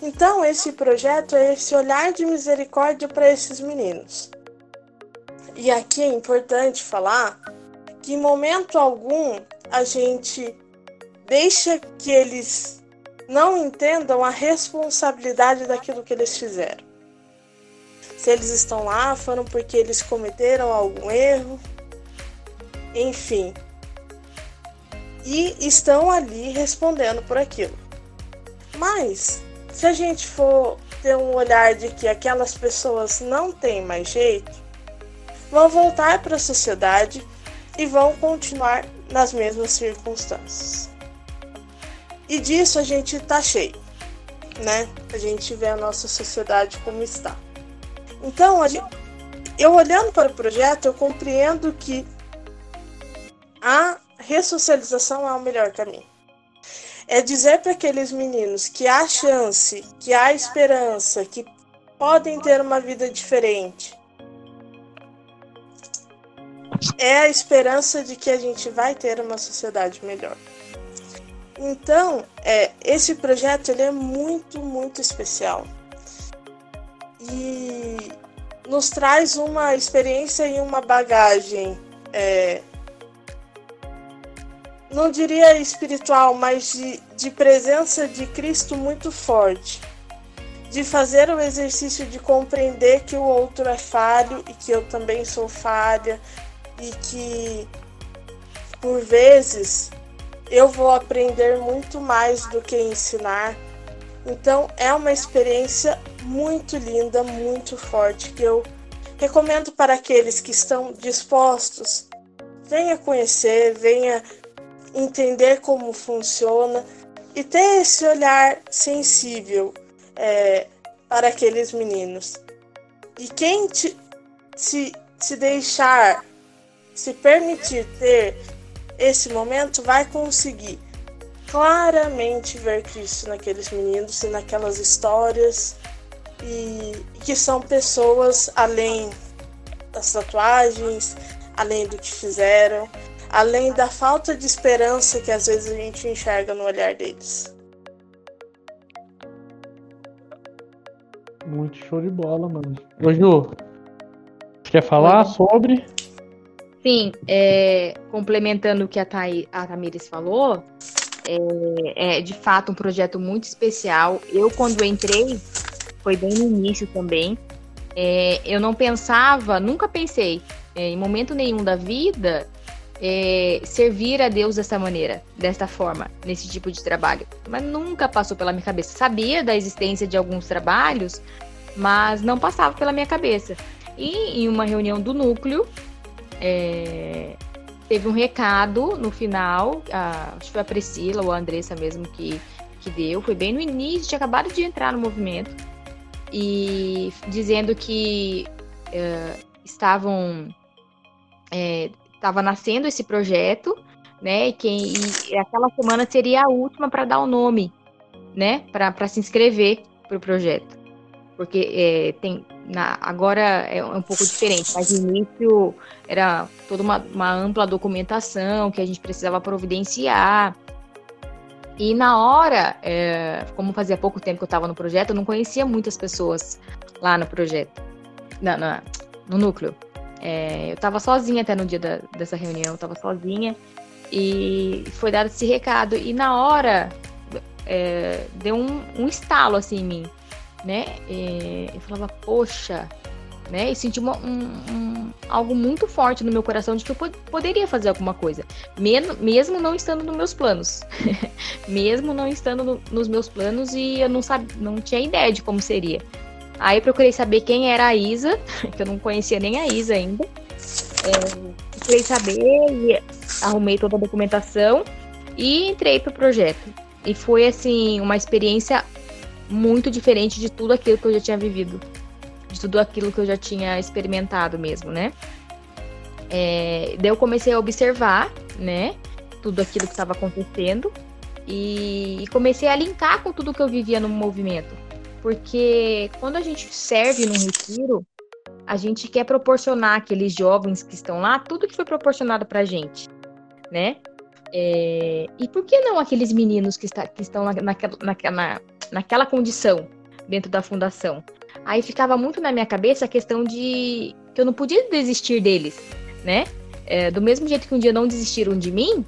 Então, esse projeto é esse olhar de misericórdia para esses meninos. E aqui é importante falar que em momento algum a gente deixa que eles não entendam a responsabilidade daquilo que eles fizeram. Se eles estão lá, foram porque eles cometeram algum erro, enfim. E estão ali respondendo por aquilo. Mas, se a gente for ter um olhar de que aquelas pessoas não têm mais jeito, vão voltar para a sociedade e vão continuar nas mesmas circunstâncias. E disso a gente está cheio, né? A gente vê a nossa sociedade como está. Então, gente, eu olhando para o projeto, eu compreendo que a ressocialização é o melhor caminho. É dizer para aqueles meninos que há chance, que há esperança, que podem ter uma vida diferente, é a esperança de que a gente vai ter uma sociedade melhor. Então, é, esse projeto ele é muito, muito especial. E nos traz uma experiência e uma bagagem, é, não diria espiritual, mas de, de presença de Cristo muito forte. De fazer o exercício de compreender que o outro é falho e que eu também sou falha, e que por vezes eu vou aprender muito mais do que ensinar. Então é uma experiência muito linda, muito forte que eu recomendo para aqueles que estão dispostos. Venha conhecer, venha entender como funciona e ter esse olhar sensível é, para aqueles meninos. E quem te, se, se deixar se permitir ter esse momento, vai conseguir claramente ver Cristo naqueles meninos e naquelas histórias e, e que são pessoas além das tatuagens, além do que fizeram, além da falta de esperança que às vezes a gente enxerga no olhar deles. Muito show de bola, mano. Ô Ju, quer falar sobre? Sim, é, complementando o que a, Thaí, a Tamires falou, é, é, de fato um projeto muito especial. Eu, quando entrei, foi bem no início também, é, eu não pensava, nunca pensei, é, em momento nenhum da vida, é, servir a Deus dessa maneira, desta forma, nesse tipo de trabalho. Mas nunca passou pela minha cabeça. Sabia da existência de alguns trabalhos, mas não passava pela minha cabeça. E em uma reunião do núcleo, é, teve um recado no final, a, acho que foi a Priscila ou a Andressa mesmo que, que deu, foi bem no início, tinha acabado de entrar no movimento, e dizendo que é, estavam. Estava é, nascendo esse projeto, né? E, quem, e aquela semana seria a última para dar o nome, né? Para se inscrever para o projeto. Porque é, tem, na, agora é um pouco diferente, mas no início era toda uma, uma ampla documentação que a gente precisava providenciar. E na hora, é, como fazia pouco tempo que eu estava no projeto, eu não conhecia muitas pessoas lá no projeto, na, na, no núcleo. É, eu tava sozinha até no dia da, dessa reunião, eu tava sozinha. E foi dado esse recado. E na hora, é, deu um, um, estalo assim em mim, né? É, eu falava, poxa, né? E senti uma, um, um, algo muito forte no meu coração de que eu pod poderia fazer alguma coisa, mesmo, mesmo não estando nos meus planos, mesmo não estando no, nos meus planos e eu não não tinha ideia de como seria. Aí procurei saber quem era a Isa, que eu não conhecia nem a Isa ainda. É, procurei saber e arrumei toda a documentação e entrei pro projeto. E foi assim uma experiência muito diferente de tudo aquilo que eu já tinha vivido de tudo aquilo que eu já tinha experimentado mesmo, né? É, daí eu comecei a observar, né? Tudo aquilo que estava acontecendo e, e comecei a linkar com tudo que eu vivia no movimento. Porque quando a gente serve num retiro, a gente quer proporcionar àqueles jovens que estão lá tudo que foi proporcionado pra gente, né? É, e por que não aqueles meninos que, está, que estão na, naquela, naquela, condição dentro da fundação? Aí ficava muito na minha cabeça a questão de que eu não podia desistir deles, né? É, do mesmo jeito que um dia não desistiram de mim,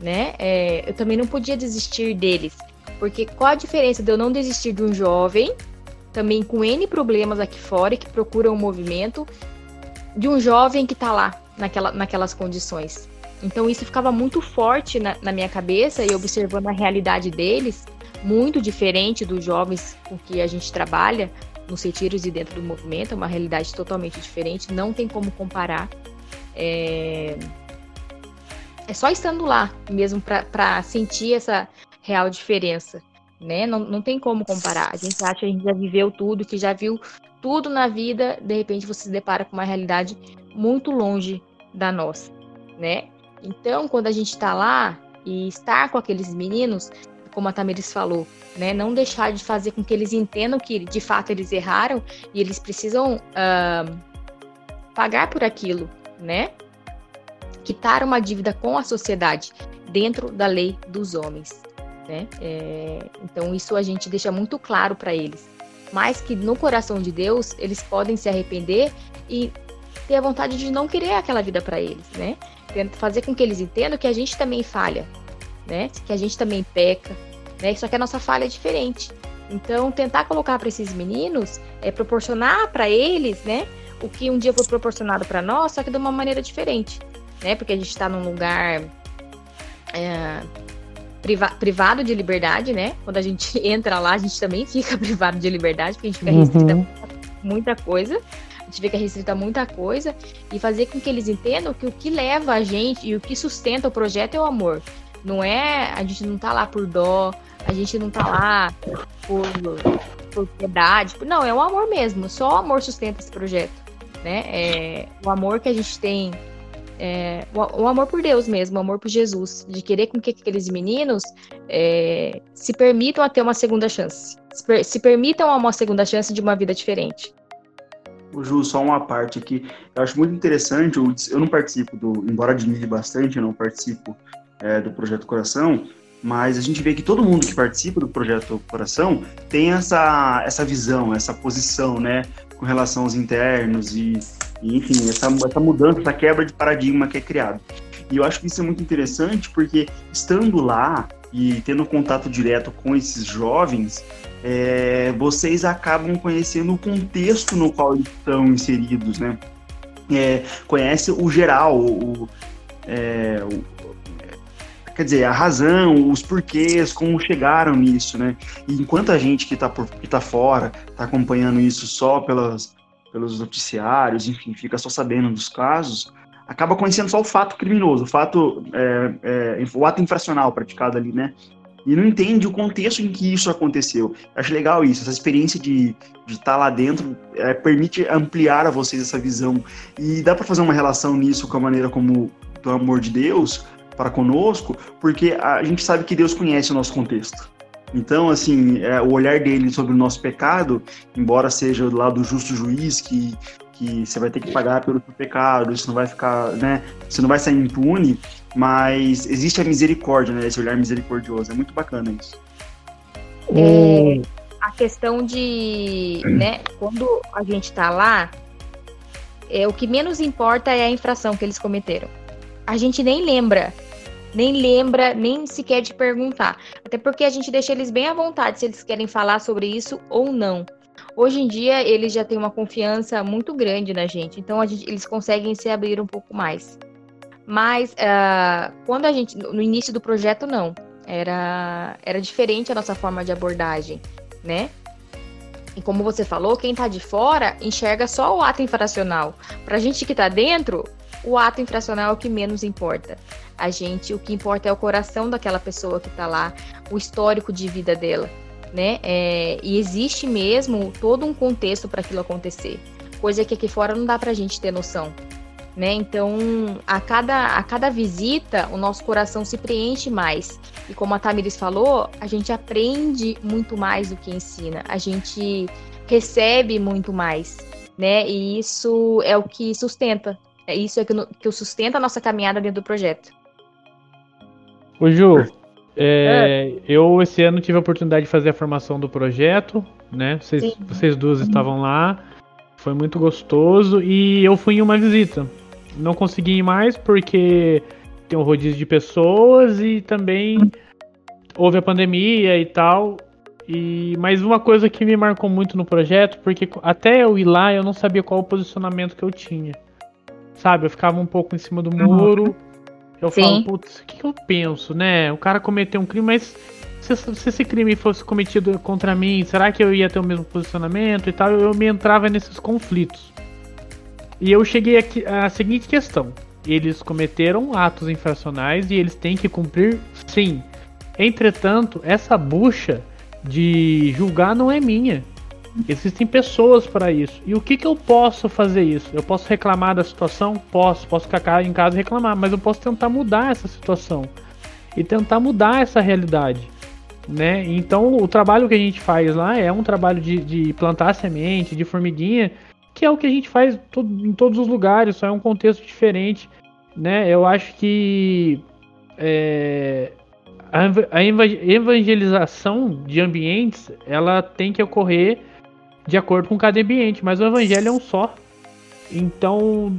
né? É, eu também não podia desistir deles. Porque qual a diferença de eu não desistir de um jovem, também com N problemas aqui fora, que procura um movimento, de um jovem que tá lá, naquela, naquelas condições. Então isso ficava muito forte na, na minha cabeça e observando a realidade deles, muito diferente dos jovens com que a gente trabalha, nos retiros e dentro do movimento, é uma realidade totalmente diferente, não tem como comparar. É, é só estando lá mesmo para sentir essa real diferença, né? Não, não tem como comparar. A gente acha que a gente já viveu tudo, que já viu tudo na vida, de repente você se depara com uma realidade muito longe da nossa, né? Então, quando a gente está lá e estar com aqueles meninos, como a Tamiris falou, né? Não deixar de fazer com que eles entendam que de fato eles erraram e eles precisam uh, pagar por aquilo, né? Quitar uma dívida com a sociedade dentro da lei dos homens, né? É, então isso a gente deixa muito claro para eles, mas que no coração de Deus eles podem se arrepender e ter a vontade de não querer aquela vida para eles, né? Fazer com que eles entendam que a gente também falha, né? Que a gente também peca, né? Só que a nossa falha é diferente. Então, tentar colocar para esses meninos é proporcionar para eles, né, o que um dia foi proporcionado para nós, só que de uma maneira diferente, né? Porque a gente está num lugar é, priva privado de liberdade, né? Quando a gente entra lá, a gente também fica privado de liberdade, porque a gente fica restrito uhum. a muita coisa. Fica restrito a muita coisa e fazer com que eles entendam que o que leva a gente e o que sustenta o projeto é o amor. Não é, a gente não tá lá por dó, a gente não tá lá por, por piedade. Não, é o amor mesmo. Só o amor sustenta esse projeto. Né? É, o amor que a gente tem. É, o, o, amor por Deus mesmo, o amor por Jesus. De querer com que aqueles meninos é, se permitam a ter uma segunda chance. Se, per, se permitam a uma segunda chance de uma vida diferente. O Ju, só uma parte aqui. Eu acho muito interessante, eu, eu não participo do, embora admire bastante, eu não participo é, do Projeto Coração, mas a gente vê que todo mundo que participa do Projeto Coração tem essa, essa visão, essa posição, né, com relação aos internos e, e enfim, essa, essa mudança, essa quebra de paradigma que é criado. E eu acho que isso é muito interessante porque estando lá e tendo contato direto com esses jovens, é, vocês acabam conhecendo o contexto no qual estão inseridos, né? É, conhece o geral, o, é, o, quer dizer, a razão, os porquês, como chegaram nisso, né? E enquanto a gente que está tá fora, está acompanhando isso só pelas, pelos noticiários, enfim, fica só sabendo dos casos, acaba conhecendo só o fato criminoso, o fato, é, é, o ato infracional praticado ali, né? E não entende o contexto em que isso aconteceu. Acho legal isso, essa experiência de estar tá lá dentro é, permite ampliar a vocês essa visão. E dá para fazer uma relação nisso com a maneira como do amor de Deus, para conosco, porque a gente sabe que Deus conhece o nosso contexto. Então, assim, é, o olhar dele sobre o nosso pecado, embora seja do lado do justo juiz, que, que você vai ter que pagar pelo seu pecado, você não vai ficar, né, você não vai sair impune, mas existe a misericórdia, né, esse olhar misericordioso, é muito bacana isso. É, a questão de, né, quando a gente está lá, é, o que menos importa é a infração que eles cometeram. A gente nem lembra, nem lembra, nem sequer de perguntar. Até porque a gente deixa eles bem à vontade se eles querem falar sobre isso ou não. Hoje em dia, eles já têm uma confiança muito grande na gente, então gente, eles conseguem se abrir um pouco mais. Mas uh, quando a gente, no início do projeto, não. Era, era diferente a nossa forma de abordagem, né? E como você falou, quem está de fora enxerga só o ato infracional. Para a gente que está dentro, o ato infracional é o que menos importa. A gente, o que importa é o coração daquela pessoa que está lá, o histórico de vida dela, né? É, e existe mesmo todo um contexto para aquilo acontecer, coisa que aqui fora não dá para a gente ter noção. Né? Então, a cada, a cada visita, o nosso coração se preenche mais. E como a Tamiris falou, a gente aprende muito mais do que ensina. A gente recebe muito mais, né? E isso é o que sustenta. É isso é que, que sustenta a nossa caminhada dentro do projeto. Ô Ju, é, é. eu esse ano tive a oportunidade de fazer a formação do projeto, né? Vocês, vocês duas estavam lá. Foi muito gostoso e eu fui em uma visita não consegui ir mais porque tem um rodízio de pessoas e também houve a pandemia e tal. E mais uma coisa que me marcou muito no projeto, porque até eu ir lá eu não sabia qual o posicionamento que eu tinha. Sabe, eu ficava um pouco em cima do muro. Eu Sim. falo, putz, o que, que, eu penso, né? O cara cometeu um crime, mas se, se, esse crime fosse cometido contra mim, será que eu ia ter o mesmo posicionamento e tal? Eu, eu me entrava nesses conflitos. E eu cheguei aqui à seguinte questão: eles cometeram atos infracionais e eles têm que cumprir, sim. Entretanto, essa bucha de julgar não é minha. Existem pessoas para isso. E o que, que eu posso fazer isso? Eu posso reclamar da situação? Posso. Posso ficar em casa e reclamar, mas eu posso tentar mudar essa situação e tentar mudar essa realidade. Né? Então, o trabalho que a gente faz lá é um trabalho de, de plantar semente, de formiguinha, que é o que a gente faz em todos os lugares, só é um contexto diferente, né? Eu acho que é, a evangelização de ambientes ela tem que ocorrer de acordo com cada ambiente, mas o evangelho é um só. Então,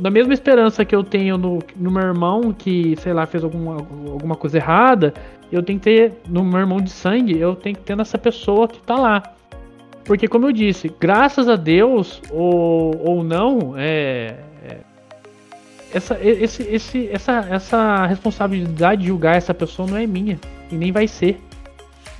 da mesma esperança que eu tenho no, no meu irmão que, sei lá, fez alguma, alguma coisa errada, eu tenho que ter no meu irmão de sangue, eu tenho que ter nessa pessoa que tá lá. Porque, como eu disse, graças a Deus, ou, ou não, é, é, essa, esse, esse, essa, essa responsabilidade de julgar essa pessoa não é minha. E nem vai ser.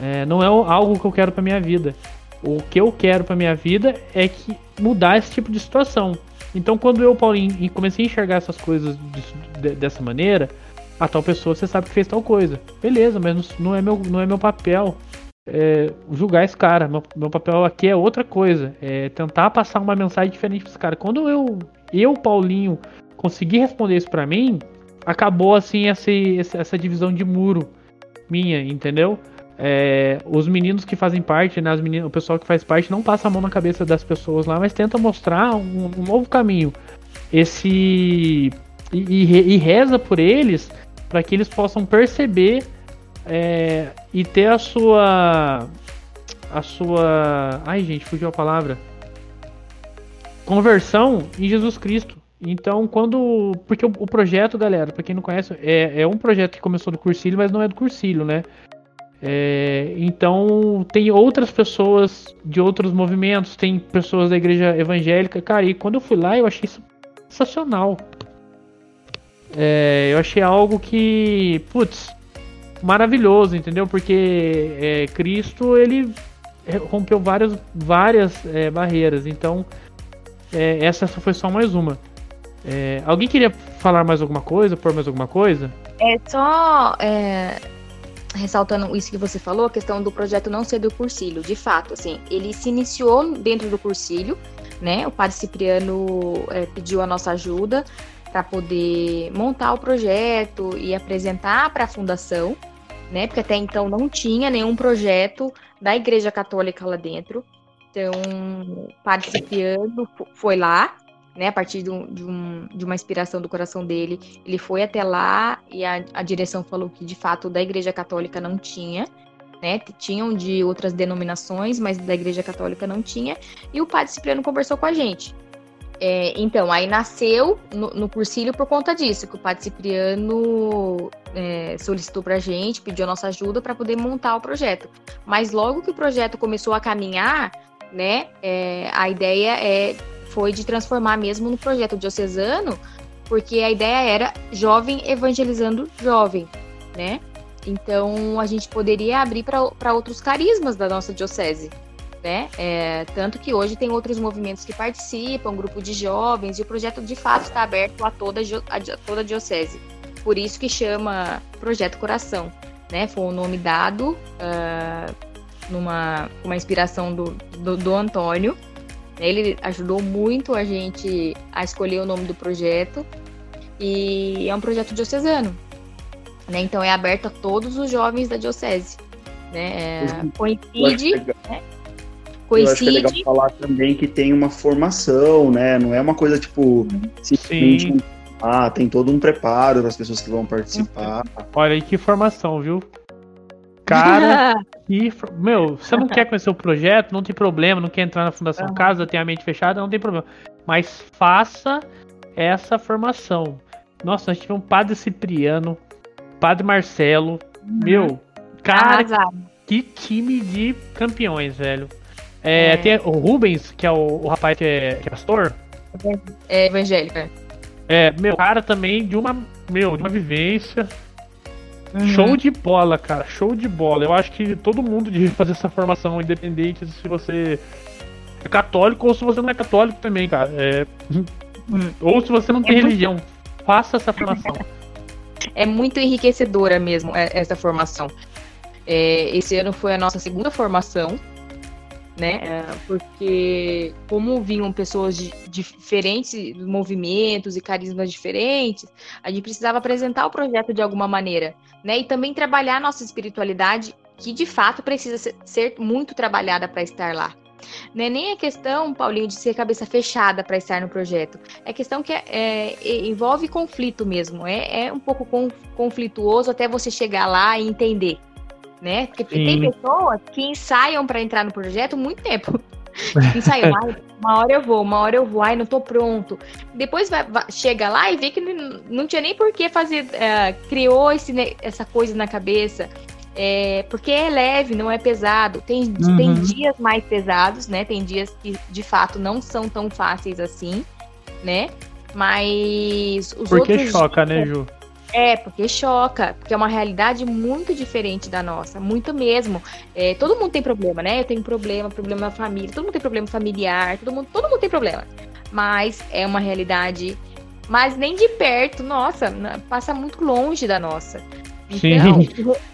É, não é algo que eu quero para minha vida. O que eu quero para minha vida é que mudar esse tipo de situação. Então, quando eu, Paulinho, comecei a enxergar essas coisas de, de, dessa maneira, a tal pessoa você sabe que fez tal coisa. Beleza, mas não é meu, não é meu papel é, julgar esse cara. Meu, meu, papel aqui é outra coisa. É tentar passar uma mensagem diferente para esse cara. Quando eu, eu, Paulinho, consegui responder isso para mim, acabou assim essa, essa divisão de muro minha, entendeu? É, os meninos que fazem parte, né, meninas, o pessoal que faz parte, não passa a mão na cabeça das pessoas lá, mas tenta mostrar um, um novo caminho. Esse. E, e, e reza por eles para que eles possam perceber é, e ter a sua. A sua. Ai, gente, fugiu a palavra. Conversão em Jesus Cristo. Então, quando. Porque o, o projeto, galera, pra quem não conhece, é, é um projeto que começou do Cursilho, mas não é do Cursilho, né? É, então, tem outras pessoas de outros movimentos, tem pessoas da igreja evangélica. Cara, e quando eu fui lá, eu achei isso sensacional. É, eu achei algo que, putz, maravilhoso, entendeu? Porque é, Cristo ele rompeu várias, várias é, barreiras. Então, é, essa foi só mais uma. É, alguém queria falar mais alguma coisa, pôr mais alguma coisa? É só é, ressaltando isso que você falou, a questão do projeto não ser do cursilho. De fato, assim, ele se iniciou dentro do cursilho, né? O padre Cipriano é, pediu a nossa ajuda para poder montar o projeto e apresentar para a fundação né? Porque até então não tinha nenhum projeto da Igreja Católica lá dentro. Então, o Padre Cipriano foi lá, né? A partir de, um, de, um, de, uma inspiração do coração dele, ele foi até lá e a, a direção falou que de fato da Igreja Católica não tinha. Né, tinham de outras denominações, mas da Igreja Católica não tinha. E o Padre Cipriano conversou com a gente. É, então, aí nasceu no, no cursílio por conta disso, que o Padre Cipriano é, solicitou para a gente, pediu a nossa ajuda para poder montar o projeto. Mas logo que o projeto começou a caminhar, né, é, a ideia é, foi de transformar mesmo no projeto diocesano, porque a ideia era jovem evangelizando jovem, né? Então a gente poderia abrir para outros carismas da nossa diocese, né? É, tanto que hoje tem outros movimentos que participam, um grupo de jovens, e o projeto de fato está aberto a toda a, toda a diocese. Por isso que chama Projeto Coração, né? Foi o um nome dado uh, numa uma inspiração do, do, do Antônio. Ele ajudou muito a gente a escolher o nome do projeto e é um projeto diocesano, né? Então é aberto a todos os jovens da diocese, né? É, coincide, né? Coincide. Eu acho que é legal falar também que tem uma formação, né? Não é uma coisa tipo simplesmente um, ah, tem todo um preparo para as pessoas que vão participar. Olha aí que formação, viu? Cara, que meu, você não quer conhecer o projeto, não tem problema, não quer entrar na Fundação. Casa, tem a mente fechada, não tem problema. Mas faça essa formação. Nossa, nós tivemos um Padre Cipriano, Padre Marcelo, uhum. meu, cara, que time de campeões, velho. É, é. Tem o Rubens, que é o, o rapaz que é, que é pastor. É evangélico, é. É, meu, cara também de uma, meu, de uma vivência. Uhum. Show de bola, cara, show de bola. Eu acho que todo mundo devia fazer essa formação, independente se você é católico ou se você não é católico também, cara. É... Uhum. Ou se você não tem é religião, faça essa formação. É muito enriquecedora mesmo é, essa formação. É, esse ano foi a nossa segunda formação né? É, porque como vinham pessoas de, diferentes movimentos e carismas diferentes, a gente precisava apresentar o projeto de alguma maneira, né? E também trabalhar a nossa espiritualidade, que de fato precisa ser, ser muito trabalhada para estar lá. Não é nem a questão, Paulinho, de ser cabeça fechada para estar no projeto. É questão que é, é, envolve conflito mesmo. É, é um pouco conflituoso até você chegar lá e entender né? Porque Sim. tem pessoas que ensaiam para entrar no projeto muito tempo. ensaiam, uma hora eu vou, uma hora eu vou, ai, não tô pronto. Depois vai, vai, chega lá e vê que não, não tinha nem por que fazer, uh, criou esse, essa coisa na cabeça. É, porque é leve, não é pesado. Tem, uhum. tem dias mais pesados, né? Tem dias que de fato não são tão fáceis assim, né? Mas os porque outros choca, né, Ju? É, porque choca, porque é uma realidade muito diferente da nossa, muito mesmo. É, todo mundo tem problema, né? Eu tenho problema, problema na família, todo mundo tem problema familiar, todo mundo, todo mundo tem problema. Mas é uma realidade, mas nem de perto, nossa, passa muito longe da nossa. Então,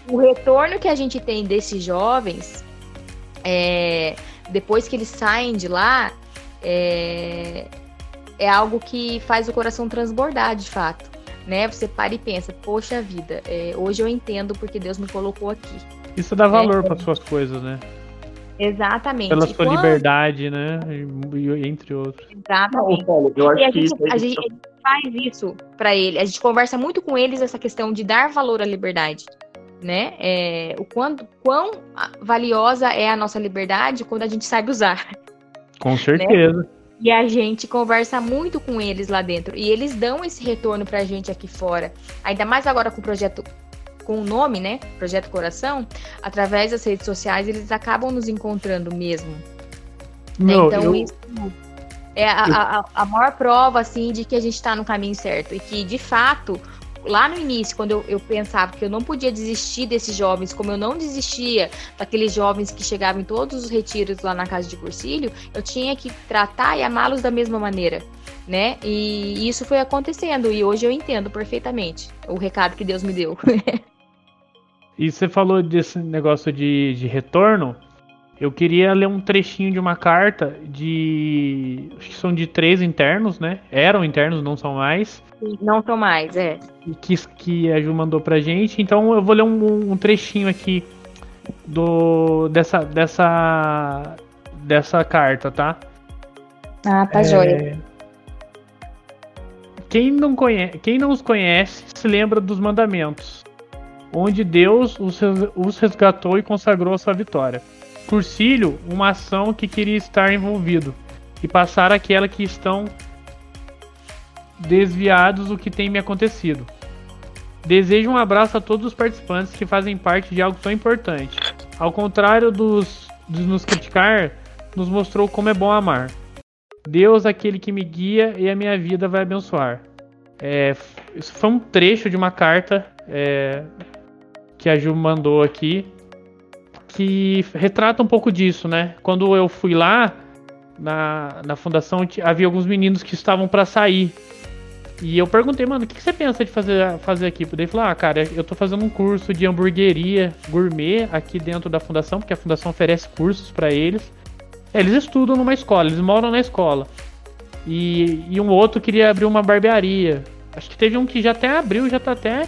o, o retorno que a gente tem desses jovens, é, depois que eles saem de lá, é, é algo que faz o coração transbordar de fato né? Você para e pensa, poxa vida, é, hoje eu entendo porque Deus me colocou aqui. Isso dá valor é, para suas coisas, né? Exatamente. Pela sua quando... liberdade, né? E, entre outros. Exatamente. Não, eu acho a, gente, a, gente, a gente faz isso para ele. A gente conversa muito com eles essa questão de dar valor à liberdade. Né? É, o quanto, quão valiosa é a nossa liberdade quando a gente sabe usar. Com certeza. Né? E a gente conversa muito com eles lá dentro. E eles dão esse retorno pra gente aqui fora. Ainda mais agora com o projeto com o nome, né? Projeto Coração, através das redes sociais, eles acabam nos encontrando mesmo. Não, então, eu... isso é a, a, a, maior prova, assim, de que a gente está no caminho certo. E que, de fato, lá no início, quando eu, eu, pensava que eu não podia desistir desses jovens, como eu não desistia daqueles jovens que chegavam em todos os retiros lá na casa de Cursilho, eu tinha que tratar e amá-los da mesma maneira, né? E isso foi acontecendo e hoje eu entendo perfeitamente o recado que Deus me deu. e você falou desse negócio de, de retorno. Eu queria ler um trechinho de uma carta de. Acho que são de três internos, né? Eram internos, não são mais. Não são mais, é. Que, que a Ju mandou pra gente. Então eu vou ler um, um trechinho aqui do dessa, dessa, dessa carta, tá? Ah, tá é... joia. Quem não, conhece, quem não os conhece se lembra dos mandamentos, onde Deus os resgatou e consagrou a sua vitória. Cursilho, uma ação que queria estar envolvido, e passar aquela que estão desviados do que tem me acontecido. Desejo um abraço a todos os participantes que fazem parte de algo tão importante. Ao contrário dos, dos nos criticar, nos mostrou como é bom amar. Deus, aquele que me guia e a minha vida vai abençoar. É, isso foi um trecho de uma carta é, que a Ju mandou aqui, que retrata um pouco disso, né? Quando eu fui lá na, na fundação, havia alguns meninos que estavam para sair. E eu perguntei, mano, o que, que, você pensa de fazer, fazer aqui? Daí falou, ah, cara, eu tô fazendo um curso de hamburgueria gourmet aqui dentro da fundação, porque a fundação oferece cursos para eles. É, eles estudam numa escola, eles moram na escola. E, e um outro queria abrir uma barbearia. Acho que teve um que já até abriu, já tá até.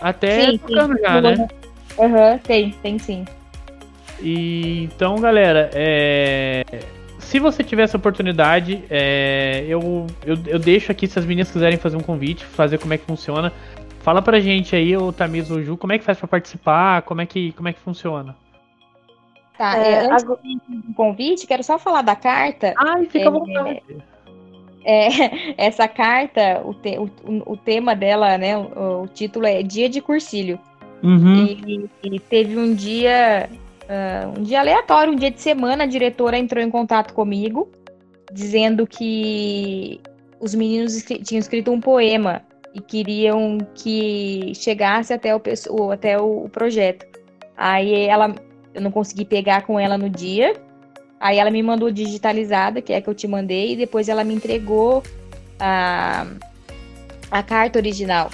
Até sim, tocando sim. já, né? Aham, uhum, tem, tem sim. E, então, galera, é, se você tiver essa oportunidade, é, eu, eu, eu, deixo aqui se as meninas quiserem fazer um convite, fazer como é que funciona. Fala pra gente aí, o Tamiz ou Ju, como é que faz pra participar, como é que, como é que funciona? Tá, é, é antes agora... do convite, quero só falar da carta. Ai, fica à é, vontade. É, essa carta, o, te, o, o, tema dela, né, o, o, título é Dia de Cursilho. Uhum. E, e, teve um dia, uh, um dia aleatório, um dia de semana, a diretora entrou em contato comigo, dizendo que os meninos tinham escrito um poema e queriam que chegasse até o, até o projeto. Aí ela, eu não consegui pegar com ela no dia, Aí ela me mandou digitalizada, que é a que eu te mandei, e depois ela me entregou a, a carta original.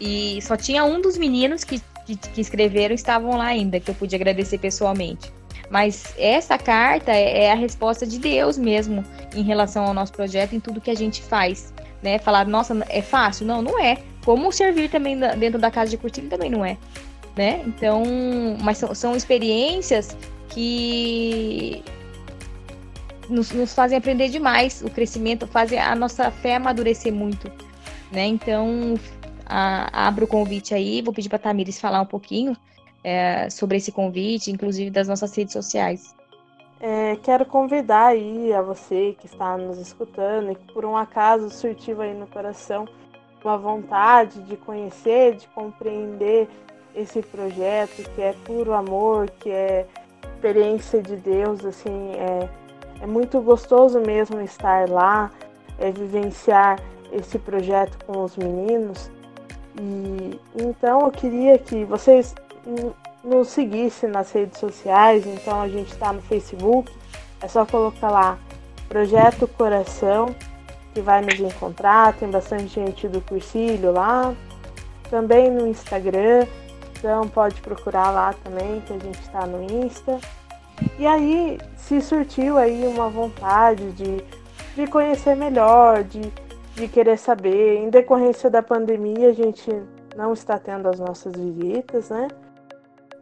E só tinha um dos meninos que, que, que escreveram estavam lá ainda, que eu pude agradecer pessoalmente. Mas essa carta é, é a resposta de Deus mesmo em relação ao nosso projeto, em tudo que a gente faz. Né? Falar, nossa, é fácil? Não, não é. Como servir também dentro da casa de curtilho também não é. Né? Então, mas são, são experiências que nos, nos fazem aprender demais. O crescimento fazem a nossa fé amadurecer muito. Né? Então, abro o convite aí, vou pedir para a Tamires falar um pouquinho é, sobre esse convite, inclusive das nossas redes sociais. É, quero convidar aí a você que está nos escutando e que por um acaso surtiu aí no coração uma vontade de conhecer, de compreender esse projeto que é puro amor, que é experiência de Deus, assim, é, é muito gostoso mesmo estar lá, é, vivenciar esse projeto com os meninos. E então eu queria que vocês nos seguissem nas redes sociais. Então a gente está no Facebook, é só colocar lá Projeto Coração, que vai nos encontrar. Tem bastante gente do cursilho lá. Também no Instagram, então pode procurar lá também, que a gente está no Insta. E aí se surtiu aí uma vontade de, de conhecer melhor, de, de querer saber. Em decorrência da pandemia, a gente não está tendo as nossas visitas, né?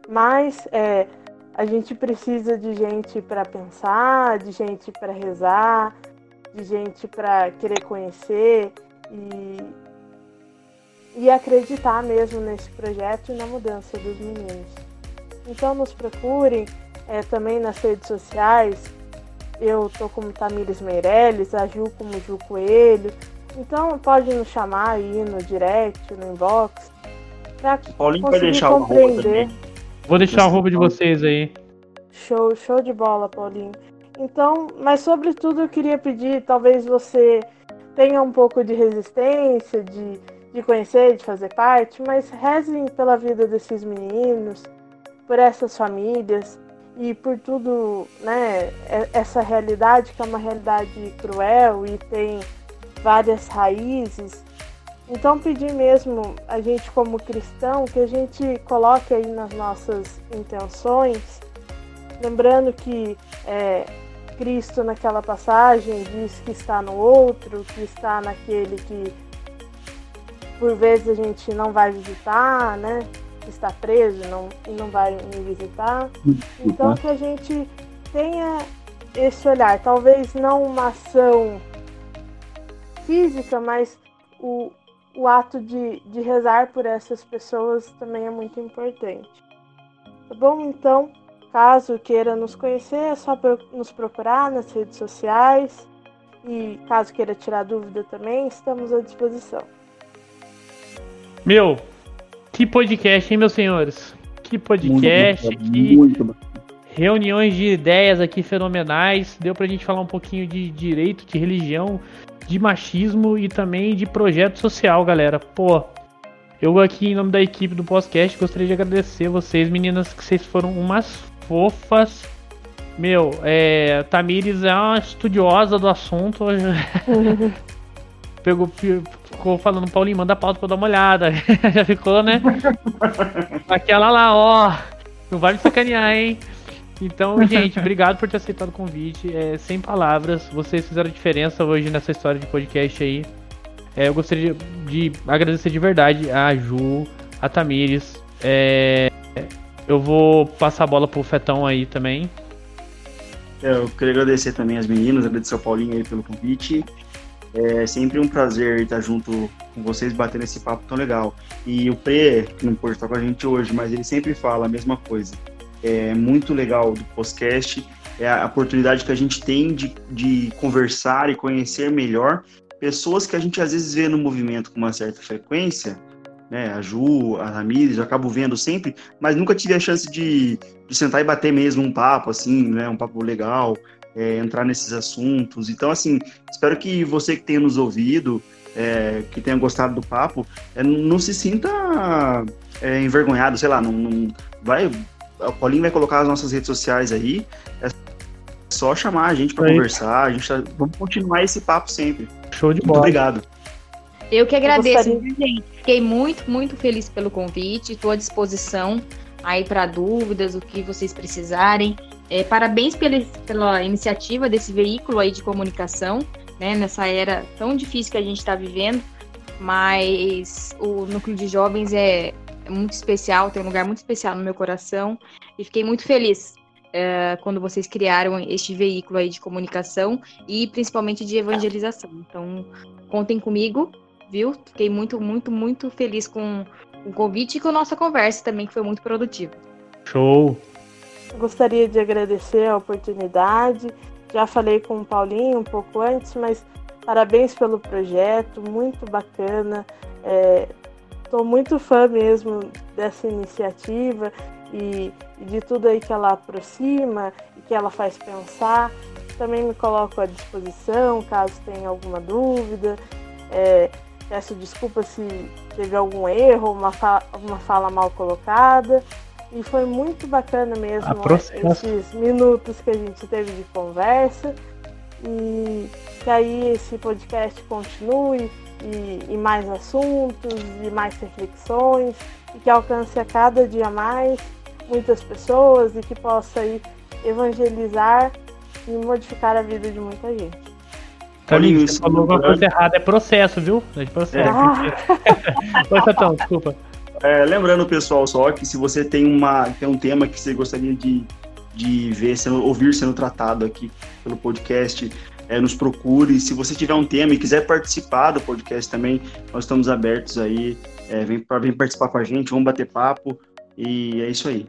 Mas é, a gente precisa de gente para pensar, de gente para rezar, de gente para querer conhecer e, e acreditar mesmo nesse projeto e na mudança dos meninos. Então nos procurem é, também nas redes sociais. Eu tô como Tamires Meirelles, a Ju como Ju Coelho. Então pode nos chamar aí no direct, no inbox. Pra Paulinho vai deixar compreender. o Vou deixar o roubo de vocês aí. Show, show de bola, Paulinho. Então, mas sobretudo eu queria pedir, talvez você tenha um pouco de resistência, de, de conhecer, de fazer parte, mas rezem pela vida desses meninos, por essas famílias, e por tudo, né, essa realidade que é uma realidade cruel e tem várias raízes. Então pedir mesmo a gente como cristão que a gente coloque aí nas nossas intenções, lembrando que é, Cristo naquela passagem diz que está no outro, que está naquele que por vezes a gente não vai visitar, né? está preso não, e não vai me visitar. Então que a gente tenha esse olhar, talvez não uma ação física, mas o, o ato de, de rezar por essas pessoas também é muito importante. Tá bom? Então, caso queira nos conhecer, é só nos procurar nas redes sociais E caso queira tirar dúvida também, estamos à disposição. Meu, que podcast, hein, meus senhores? Que podcast, muito, que muito reuniões de ideias aqui fenomenais. Deu pra gente falar um pouquinho de direito, de religião, de machismo e também de projeto social, galera. Pô, eu aqui em nome da equipe do podcast gostaria de agradecer vocês, meninas, que vocês foram umas fofas. Meu, é, Tamires é uma estudiosa do assunto. Pegou, ficou falando, Paulinho, manda a pauta pra eu dar uma olhada. Já ficou, né? Aquela lá, ó. Não vai me sacanear, hein? Então, gente, obrigado por ter aceitado o convite. É, sem palavras, vocês fizeram diferença hoje nessa história de podcast aí. É, eu gostaria de, de, agradecer de verdade a Ju, a Tamires. É, eu vou passar a bola pro Fetão aí também. É, eu queria agradecer também as meninas, agradecer ao Paulinho aí pelo convite. É sempre um prazer estar junto com vocês, batendo esse papo tão legal. E o Pre, que não pôde estar com a gente hoje, mas ele sempre fala a mesma coisa. É muito legal do podcast, é a oportunidade que a gente tem de, de conversar e conhecer melhor pessoas que a gente às vezes vê no movimento com uma certa frequência, né? A Ju, a Ramires, eu acabo vendo sempre, mas nunca tive a chance de, de sentar e bater mesmo um papo, assim, né? Um papo legal, é, entrar nesses assuntos. Então, assim, espero que você que tenha nos ouvido, é, que tenha gostado do papo, é, não se sinta é, envergonhado, sei lá, não, não vai. O Paulinho vai colocar as nossas redes sociais aí. É só chamar a gente para conversar. A gente tá, vamos continuar esse papo sempre. Show de Muito bola. obrigado. Eu que agradeço, viu, gente. Fiquei muito, muito feliz pelo convite. Estou à disposição aí para dúvidas, o que vocês precisarem. É, parabéns pela, pela iniciativa desse veículo aí de comunicação, né? Nessa era tão difícil que a gente está vivendo. Mas o núcleo de jovens é, é muito especial, tem um lugar muito especial no meu coração. E fiquei muito feliz é, quando vocês criaram este veículo aí de comunicação e principalmente de evangelização. Então, contem comigo, viu? Fiquei muito, muito, muito feliz com o convite e com a nossa conversa também, que foi muito produtiva. Show. Gostaria de agradecer a oportunidade. Já falei com o Paulinho um pouco antes, mas parabéns pelo projeto, muito bacana. Estou muito fã mesmo dessa iniciativa e, e de tudo aí que ela aproxima e que ela faz pensar. Também me coloco à disposição caso tenha alguma dúvida. É, peço desculpa se teve algum erro, uma, fa uma fala mal colocada. E foi muito bacana mesmo Ah, esses minutos que a gente teve de conversa. E que aí esse podcast continue e, e mais assuntos e mais reflexões e que alcance a cada dia mais muitas pessoas e que possa aí evangelizar e modificar a vida de muita gente. Paulinho, você isso falou alguma lembrando- coisa errada. É processo, viu? É de processo. Oi, Fetão, desculpa. É, lembrando, pessoal, só que se você tem, uma, tem um tema que você gostaria de, de ver, sendo, ouvir sendo tratado aqui pelo podcast, é, nos procure. Se você tiver um tema e quiser participar do podcast também, nós estamos abertos aí. É, vem, vem participar com a gente, vamos bater papo. E é isso aí.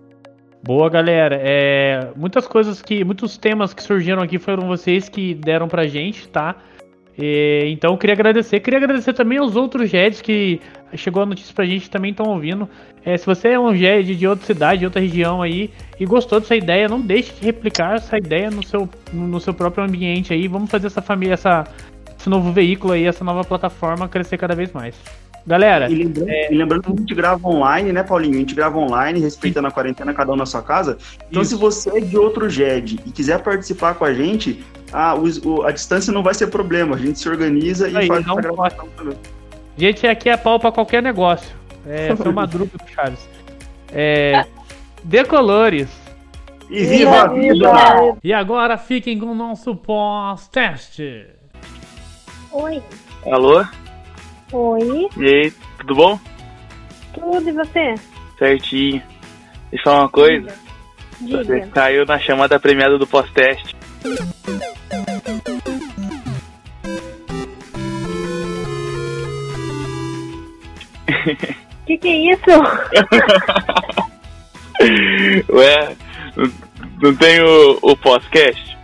Boa, galera. É, muitas coisas que. Muitos temas que surgiram aqui foram vocês que deram pra gente, tá? É, então eu queria agradecer. Queria agradecer também aos outros JEDs que chegou a notícia pra gente e também estão ouvindo. É, se você é um JED de outra cidade, de outra região aí, e gostou dessa ideia, não deixe de replicar essa ideia no seu, no seu próprio ambiente aí. Vamos fazer essa família, essa, esse novo veículo aí, essa nova plataforma crescer cada vez mais. Galera, E lembrando, e lembrando que a gente grava online, né, Paulinho? A gente grava online, respeitando a quarentena, cada um na sua casa. Então, Isso. se você é de outro GED e quiser participar com a gente, a, o- o- a distância não vai ser problema. A gente se organiza e Aí, faz dá um essa gravação também. Gente, aqui é pau pra qualquer negócio. É, foi uma drupa do Charles. É, decolores. E viva a vida! E agora fiquem com o nosso pós-teste. Oi, Alô? oi, E aí, tudo bom? tudo e você? Certinho. Deixa eu falar uma coisa. Você Diga. caiu na chamada premiada do pós-teste. Que que é isso? Ué, não- tem o, o pós-cast?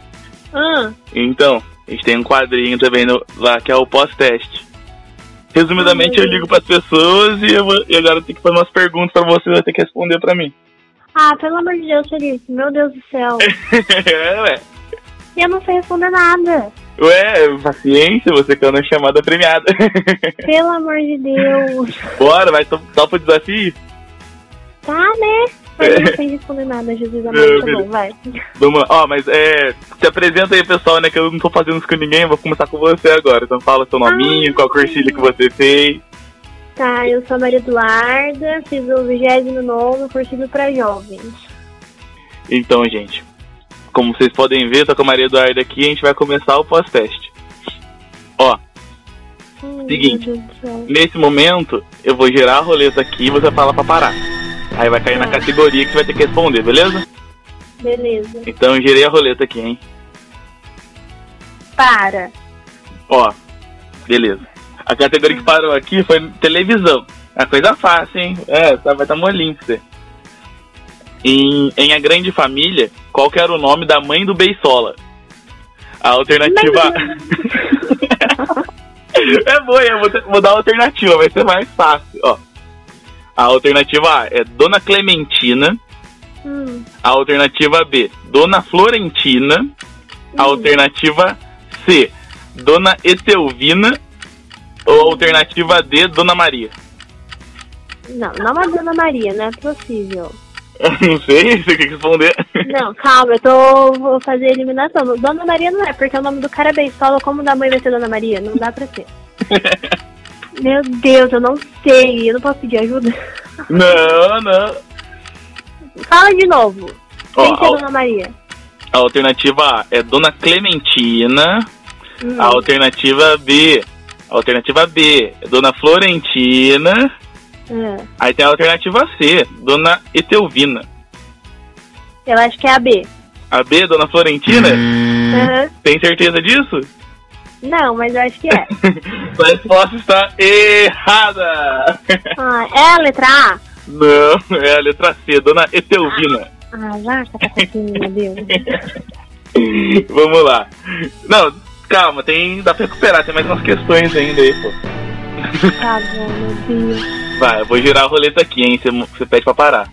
Ah, Então, A gente tem um quadrinho também no- lá que é o pós-teste. Resumidamente, eu ligo pras pessoas e, eu, vou- e agora eu tenho que fazer umas perguntas pra você vai ter que responder pra mim. Ah, pelo amor de Deus, Felipe. Meu Deus do céu. é, ué. E eu não sei responder nada. Ué, paciência, você quer uma chamada premiada. Pelo amor de Deus. Bora, vai to- topa o desafio? Tá, né? Mas eu não sei responder nada, Jesus amado. Tá bom, vai. Vamos lá. Ó, mas é. Se apresenta aí, pessoal, né? Que eu não tô fazendo isso com ninguém, vou começar com você agora. Então fala seu nominho, qual cursilho que você fez. Tá, eu sou a Maria Eduarda, fiz o 29 cursilho para jovens. Então, gente, como vocês podem ver, tô com a Maria Eduarda aqui e a gente vai começar o pós-teste. Ó, Ai, Seguinte. nesse momento, eu vou girar a roleta aqui e você fala pra parar. Aí vai cair na Tá. categoria que você vai ter que responder, beleza? Beleza. Então eu girei a roleta aqui, hein? Para. Ó, beleza. A categoria que parou aqui foi televisão. É coisa fácil, hein? É, tá, vai estar tá molinho pra você. Em, em A Grande Família, qual que era o nome da mãe do Beisola? A alternativa. é boa, eu vou, vou dar a alternativa, vai ser mais fácil, ó. A alternativa A é Dona Clementina. Hum, A alternativa B, Dona Florentina. A alternativa C, Dona Etelvina. Ou a alternativa D, Dona Maria. não, não é Dona Maria, não é possível. Não sei, você quer responder. Não, calma, eu tô. Vou fazer a eliminação. Dona Maria não é, porque o nome do cara é Beisola, como da mãe vai ser Dona Maria? Não dá pra ser. Meu Deus, eu não sei. Eu não posso pedir ajuda. Não, não. Fala de novo. Ó, Quem que é Dona Maria? a alternativa A é Dona Clementina. Hum, A alternativa B. A alternativa B é Dona Florentina. Ah, Aí tem a alternativa C, Dona Etelvina. eu acho que é a B. A B, Dona Florentina? Aham. Tem certeza disso? Não, mas eu acho que é. A resposta está errada! Ah, é a letra A? Não, é a letra C, Dona Etelvina. Ah, já, cacatinho, meu Deus. Vamos lá. Não, calma, tem. Dá pra recuperar, tem mais umas questões ainda aí, pô. Tá bom, meu Deus. Vai, eu vou girar a roleta aqui, hein? Você, pede pra parar.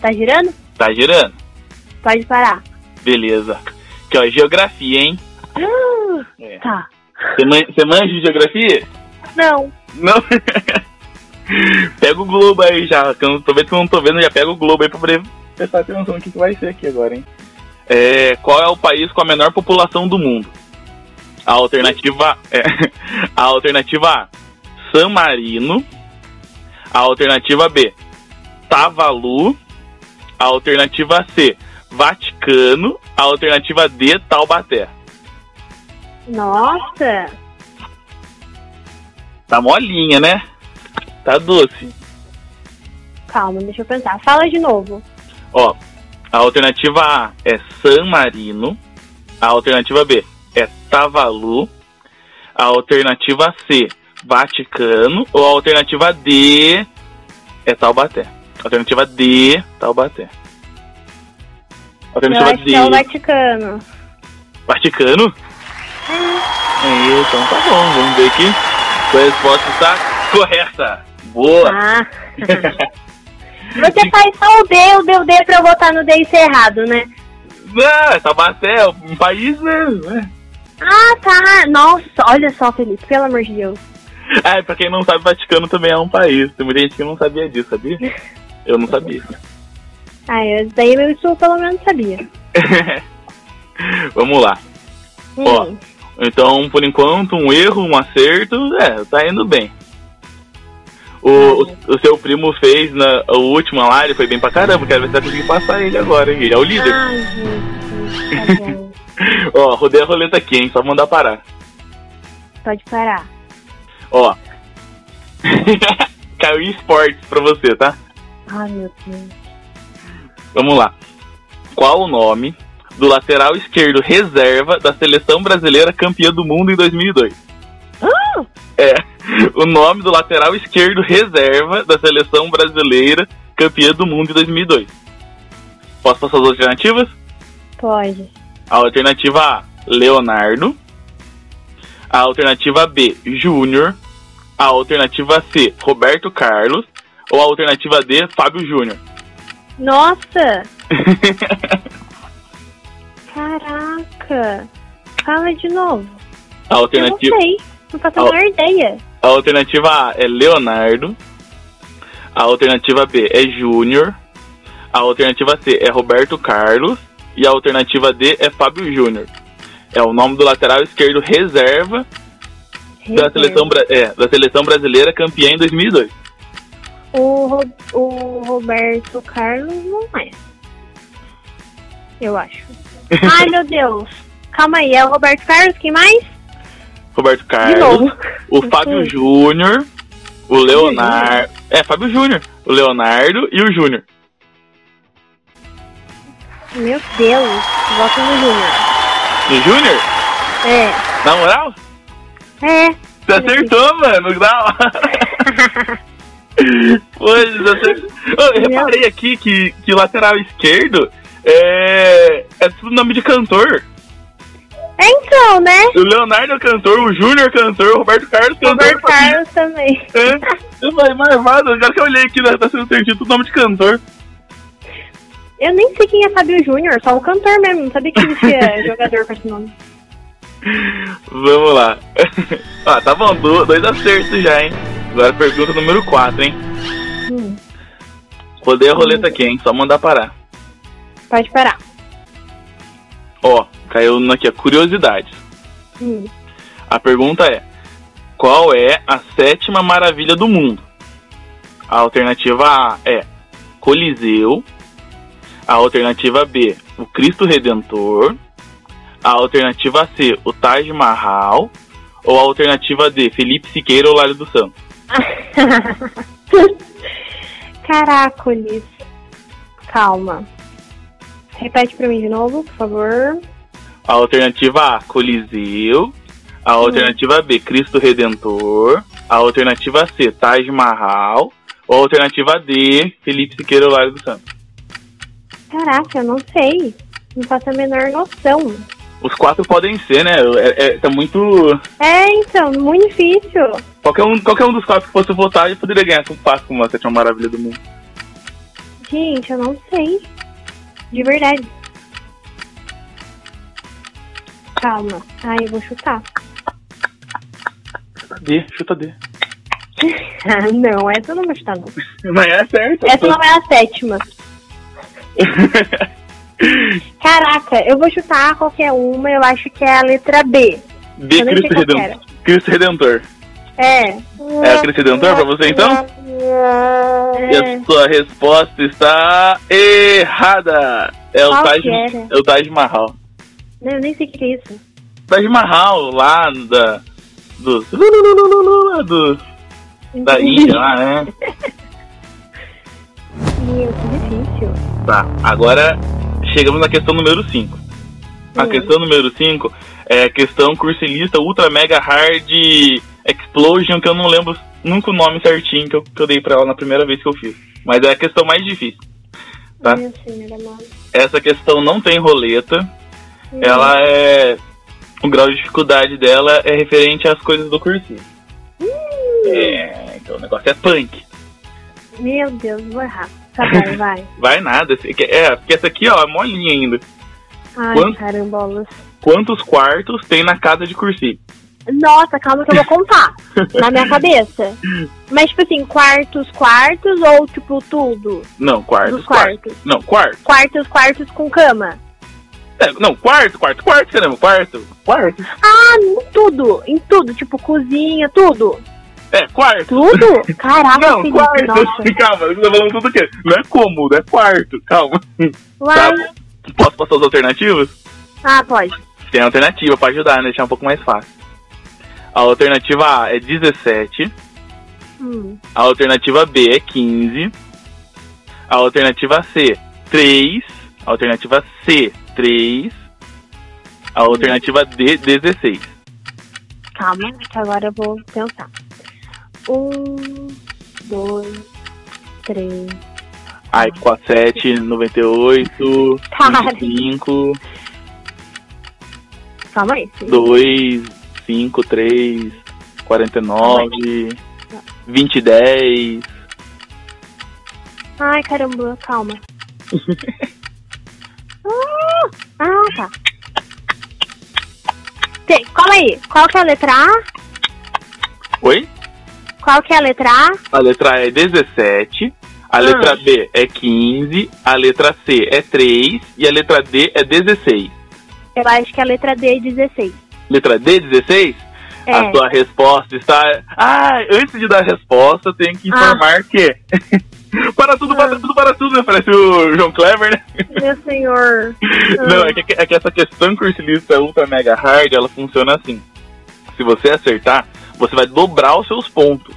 Tá girando? Tá girando? Pode parar. Beleza. Aqui, ó, geografia, hein? É. Tá. Você man- você manja de geografia? Não. Não. pega o globo aí já, que eu não tô vendo que eu não tô vendo, já pega o globo aí pra poder prestar atenção no que, que vai ser aqui agora, hein? É, qual é o país com a menor população do mundo? A alternativa é a alternativa A, San Marino. A alternativa B, Tavalu. A alternativa C, Vaticano. A alternativa D, Taubaté. Nossa. Tá molinha, né? Tá doce. Calma, deixa eu pensar. Fala de novo. Ó, a alternativa A é San Marino. A alternativa B é Tavalu. A alternativa C, Vaticano. Ou a alternativa D é Taubaté. Alternativa D, Taubaté. Eu Alternativa acho D, que é o Vaticano. Vaticano? Aí, então tá bom, vamos ver aqui. Sua resposta está correta. Boa! Ah. Você faz só o D, o D, o D pra eu botar no D e ser errado, né? Ah, Taubaté é um país, né? Ah, tá. Nossa, olha só, Felipe, pelo amor de Deus. Ah, pra quem não sabe, Vaticano também é um país. Tem muita gente que não sabia disso, sabia? Eu não sabia. Ah, eu, daí eu isso pelo menos sabia. Vamos lá. Ó. Hum. Então, por enquanto, um erro, um acerto, é, tá indo bem. O, o, o seu primo fez na a última lá, ele foi bem pra caramba, quero ver se vai conseguir passar ele agora, hein? Ele é o líder. Ai, gente, tá bom. Ó, rodei a roleta aqui, hein? Só mandar parar. Pode parar. Ó. Caiu esportes pra você, tá? Ai, meu Deus. Vamos lá. Qual o nome do lateral esquerdo reserva da seleção brasileira campeã do mundo em 2002? Ah! É, o nome do lateral esquerdo reserva da seleção brasileira campeã do mundo em 2002. Posso passar as alternativas? Pode. A alternativa A, Leonardo. A alternativa B, Júnior. A alternativa C, Roberto Carlos. Ou a alternativa D, Fábio Júnior. Nossa! Caraca! Fala de novo. A Eu não alternativa, sei. Não faço a menor ideia. a alternativa A é Leonardo. A alternativa B é Júnior. A alternativa C é Roberto Carlos. E a alternativa D é Fábio Júnior. É o nome do lateral esquerdo reserva da seleção, é, da seleção brasileira campeã em 2002. O, o Roberto Carlos não é. Eu acho. Ai, meu Deus. Calma aí, é o Roberto Carlos, quem mais? Roberto Carlos, o Fábio. Júnior, o Leonardo. É, Fábio Júnior. O Leonardo e o Júnior. Meu Deus. Volta no Júnior. O Júnior? É. Na moral? É. Você acertou, mano. Da hora. Pois, você eu reparei aqui que, que o lateral esquerdo é, é tudo nome de cantor. É então, né? O Leonardo é cantor, o Júnior é cantor, o Roberto Carlos é cantor. Roberto Carlos também. É. Eu falei, marvado, agora que eu olhei aqui, tá sendo certinho, tudo nome de cantor. Eu nem sei quem é Fábio Júnior, só o cantor mesmo. Não sabia que existia jogador com esse nome. Vamos lá. ah, tá bom, do- dois acertos já, hein? Agora pergunta número 4, hein? Hum, Rodei a roleta aqui, hein? Só mandar parar. pode parar. Ó, caiu aqui, ó, curiosidades. Hum. A pergunta é: Qual é a sétima maravilha do mundo? A alternativa A é Coliseu. A alternativa B, o Cristo Redentor. A alternativa C, o Taj Mahal. Ou a alternativa D, Felipe Siqueira ou Lário do Santos? Caracoles. Calma. Repete pra mim de novo, por favor. A alternativa A, Coliseu. A alternativa B, Cristo Redentor. A alternativa C, Taj Mahal. Ou a alternativa D, Felipe Siqueira ou Lário do Santos? Caraca, eu não sei. Não faço a menor noção. Os quatro podem ser, né? É, é- tá muito. É, então, muito difícil. Qualquer um, qualquer um dos quatro que fosse votar, ele poderia ganhar com fácil como a sétima maravilha do mundo. Gente, eu não sei. De verdade. Calma. Ai, eu vou chutar. D, chuta D. Ah, não, essa eu não vou chutar, não. Mas é certo. Essa não é a sétima. Caraca, eu vou chutar qualquer uma, eu acho que é a letra B. B, Eu Cristo Redentor. Cristo Redentor. É. É o Cristo Redentor pra você então? E é. a sua resposta está errada. É o, Taj, é o Taj Mahal. Não, eu nem sei o que é isso. Taj Mahal, lá da. Dos. Do, da Índia lá, né? Meu, que difícil. Tá, agora chegamos na questão número 5. A Hum. questão número 5 é a questão cursilista Ultra Mega Hard Explosion, que eu não lembro nunca o nome certinho que eu, que eu dei pra ela na primeira vez que eu fiz. Mas é a questão mais difícil. Tá. Essa questão não tem roleta, Hum. ela é. O grau de dificuldade dela é referente às coisas do cursinho. É, então o negócio é punk. Meu Deus, vou errar. Tá bom, vai. Vai nada. É, porque essa aqui, ó, é molinha ainda. Ai, Quanto? carambolas. Quantos quartos tem na casa de cursinho? Nossa, calma que eu vou contar. na minha cabeça. Mas, tipo assim, quartos, quartos ou, tipo, tudo? Não, quartos, quartos. quartos. Não, quarto. Quartos, quartos com cama. É, não, quarto, quarto, quarto, caramba, quarto. Quarto. Ah, em tudo. Em tudo. Tipo, cozinha, tudo. É, quarto. Tudo? Caraca, Não, Felipe, quarto. nossa. Calma, você tá falando tudo o quê? Não é cômodo, é quarto. Calma. Uai. Posso passar as alternativas? Ah, pode. Tem alternativa pra ajudar, né? Deixar um pouco mais fácil. A alternativa A é 17. Hum. A alternativa B é 15. A alternativa C, 3. A alternativa C, 3. A alternativa D, 16. Calma, que agora eu vou pensar. Um, dois, três. Ai, 47, 98, Para. 25. calma aí. 2, 5, 3, 49, 20, 10. Ai, caramba, calma. ah, ah, tá. Tem, calma aí. Qual que é a letra A? Oi? Qual que é a letra A? A letra A é 17, a letra B é 15, a letra C é 3 e a letra D é 16. Eu acho que a letra D é 16. Letra D, 16? É. A sua resposta está. Ah, antes de dar a resposta, eu tenho que informar que. para tudo, para tudo, para tudo, né? Parece o João Clever, né? Meu senhor. Não, é que, é que essa questão cursilista ultra mega hard, ela funciona assim. Se você acertar, você vai dobrar os seus pontos.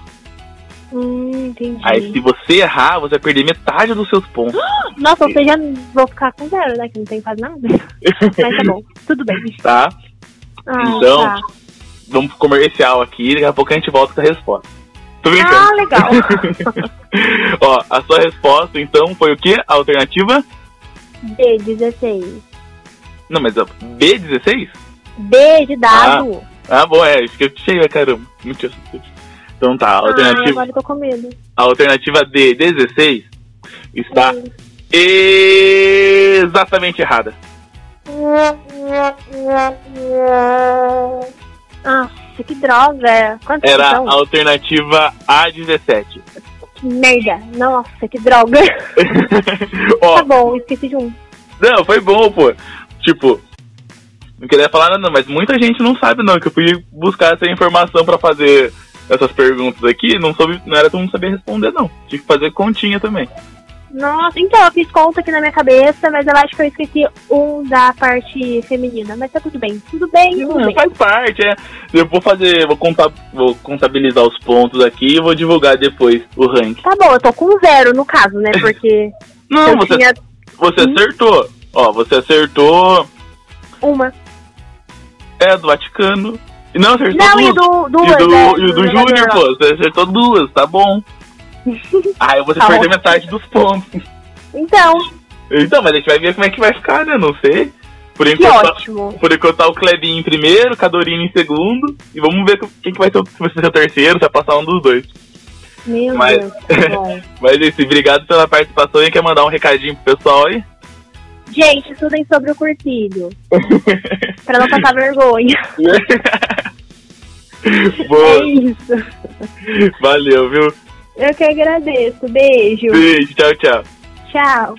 Hum, entendi. Aí se você errar, você vai perder metade dos seus pontos. Nossa, ou seja, vou ficar com zero, né? Que não tem quase nada. Mas tá bom, tudo bem. Tá? Ah, Então, tá. Vamos pro comercial aqui, daqui a pouco a gente volta com a resposta. Tô brincando. Ah, legal. Ó, a sua resposta então foi o quê? A alternativa? B, 16. Não, mas ó, B16? B de dado. Ah, bom, é, isso que eu cheio, caramba. Muito assunto. Então tá, a Ah, alternativa, agora eu tô com medo. a alternativa D, 16, está Hum. exatamente errada. Nossa, que droga. Quantos Era são? a alternativa A17. Que merda. Nossa, que droga. Ó, Tá bom, esqueci de um. Não, foi bom, pô. Tipo, não queria falar nada, não, mas muita gente não sabe, não, que eu fui buscar essa informação pra fazer essas perguntas aqui, não, soube, não era todo mundo saber responder, não. Tive que fazer continha também. Nossa, então eu fiz conta aqui na minha cabeça, mas eu acho que eu esqueci um da parte feminina. Mas tá tudo bem. Tudo bem, tudo Não, bem. faz parte, é. Eu vou fazer, vou, contar, vou contabilizar os pontos aqui e vou divulgar depois o ranking. Tá bom, eu tô com zero no caso, né? Porque Não, você, tinha você Hum. acertou. Ó, você acertou. uma. É, do Vaticano. E Não, acertou Não, e duas. do, duas, E do, é, e o do jogador Júnior, pô, você acertou duas, tá bom. Aí você Tá perdeu metade dos pontos. Então, Então, mas a gente vai ver como é que vai ficar, né? Não sei. Por que enquanto, tá- ótimo. por enquanto tá o Clebinho em primeiro, o Cadorino em segundo. E vamos ver quem que vai ser o, se vai ser o terceiro, se vai passar um dos dois. Meu Mas- Deus. Mas é isso, obrigado pela participação e quer mandar um recadinho pro pessoal aí? Gente, estudem sobre o cursilho. pra não passar vergonha. Boa, É isso. valeu, viu? Eu que agradeço. Beijo. Beijo, tchau, tchau. Tchau.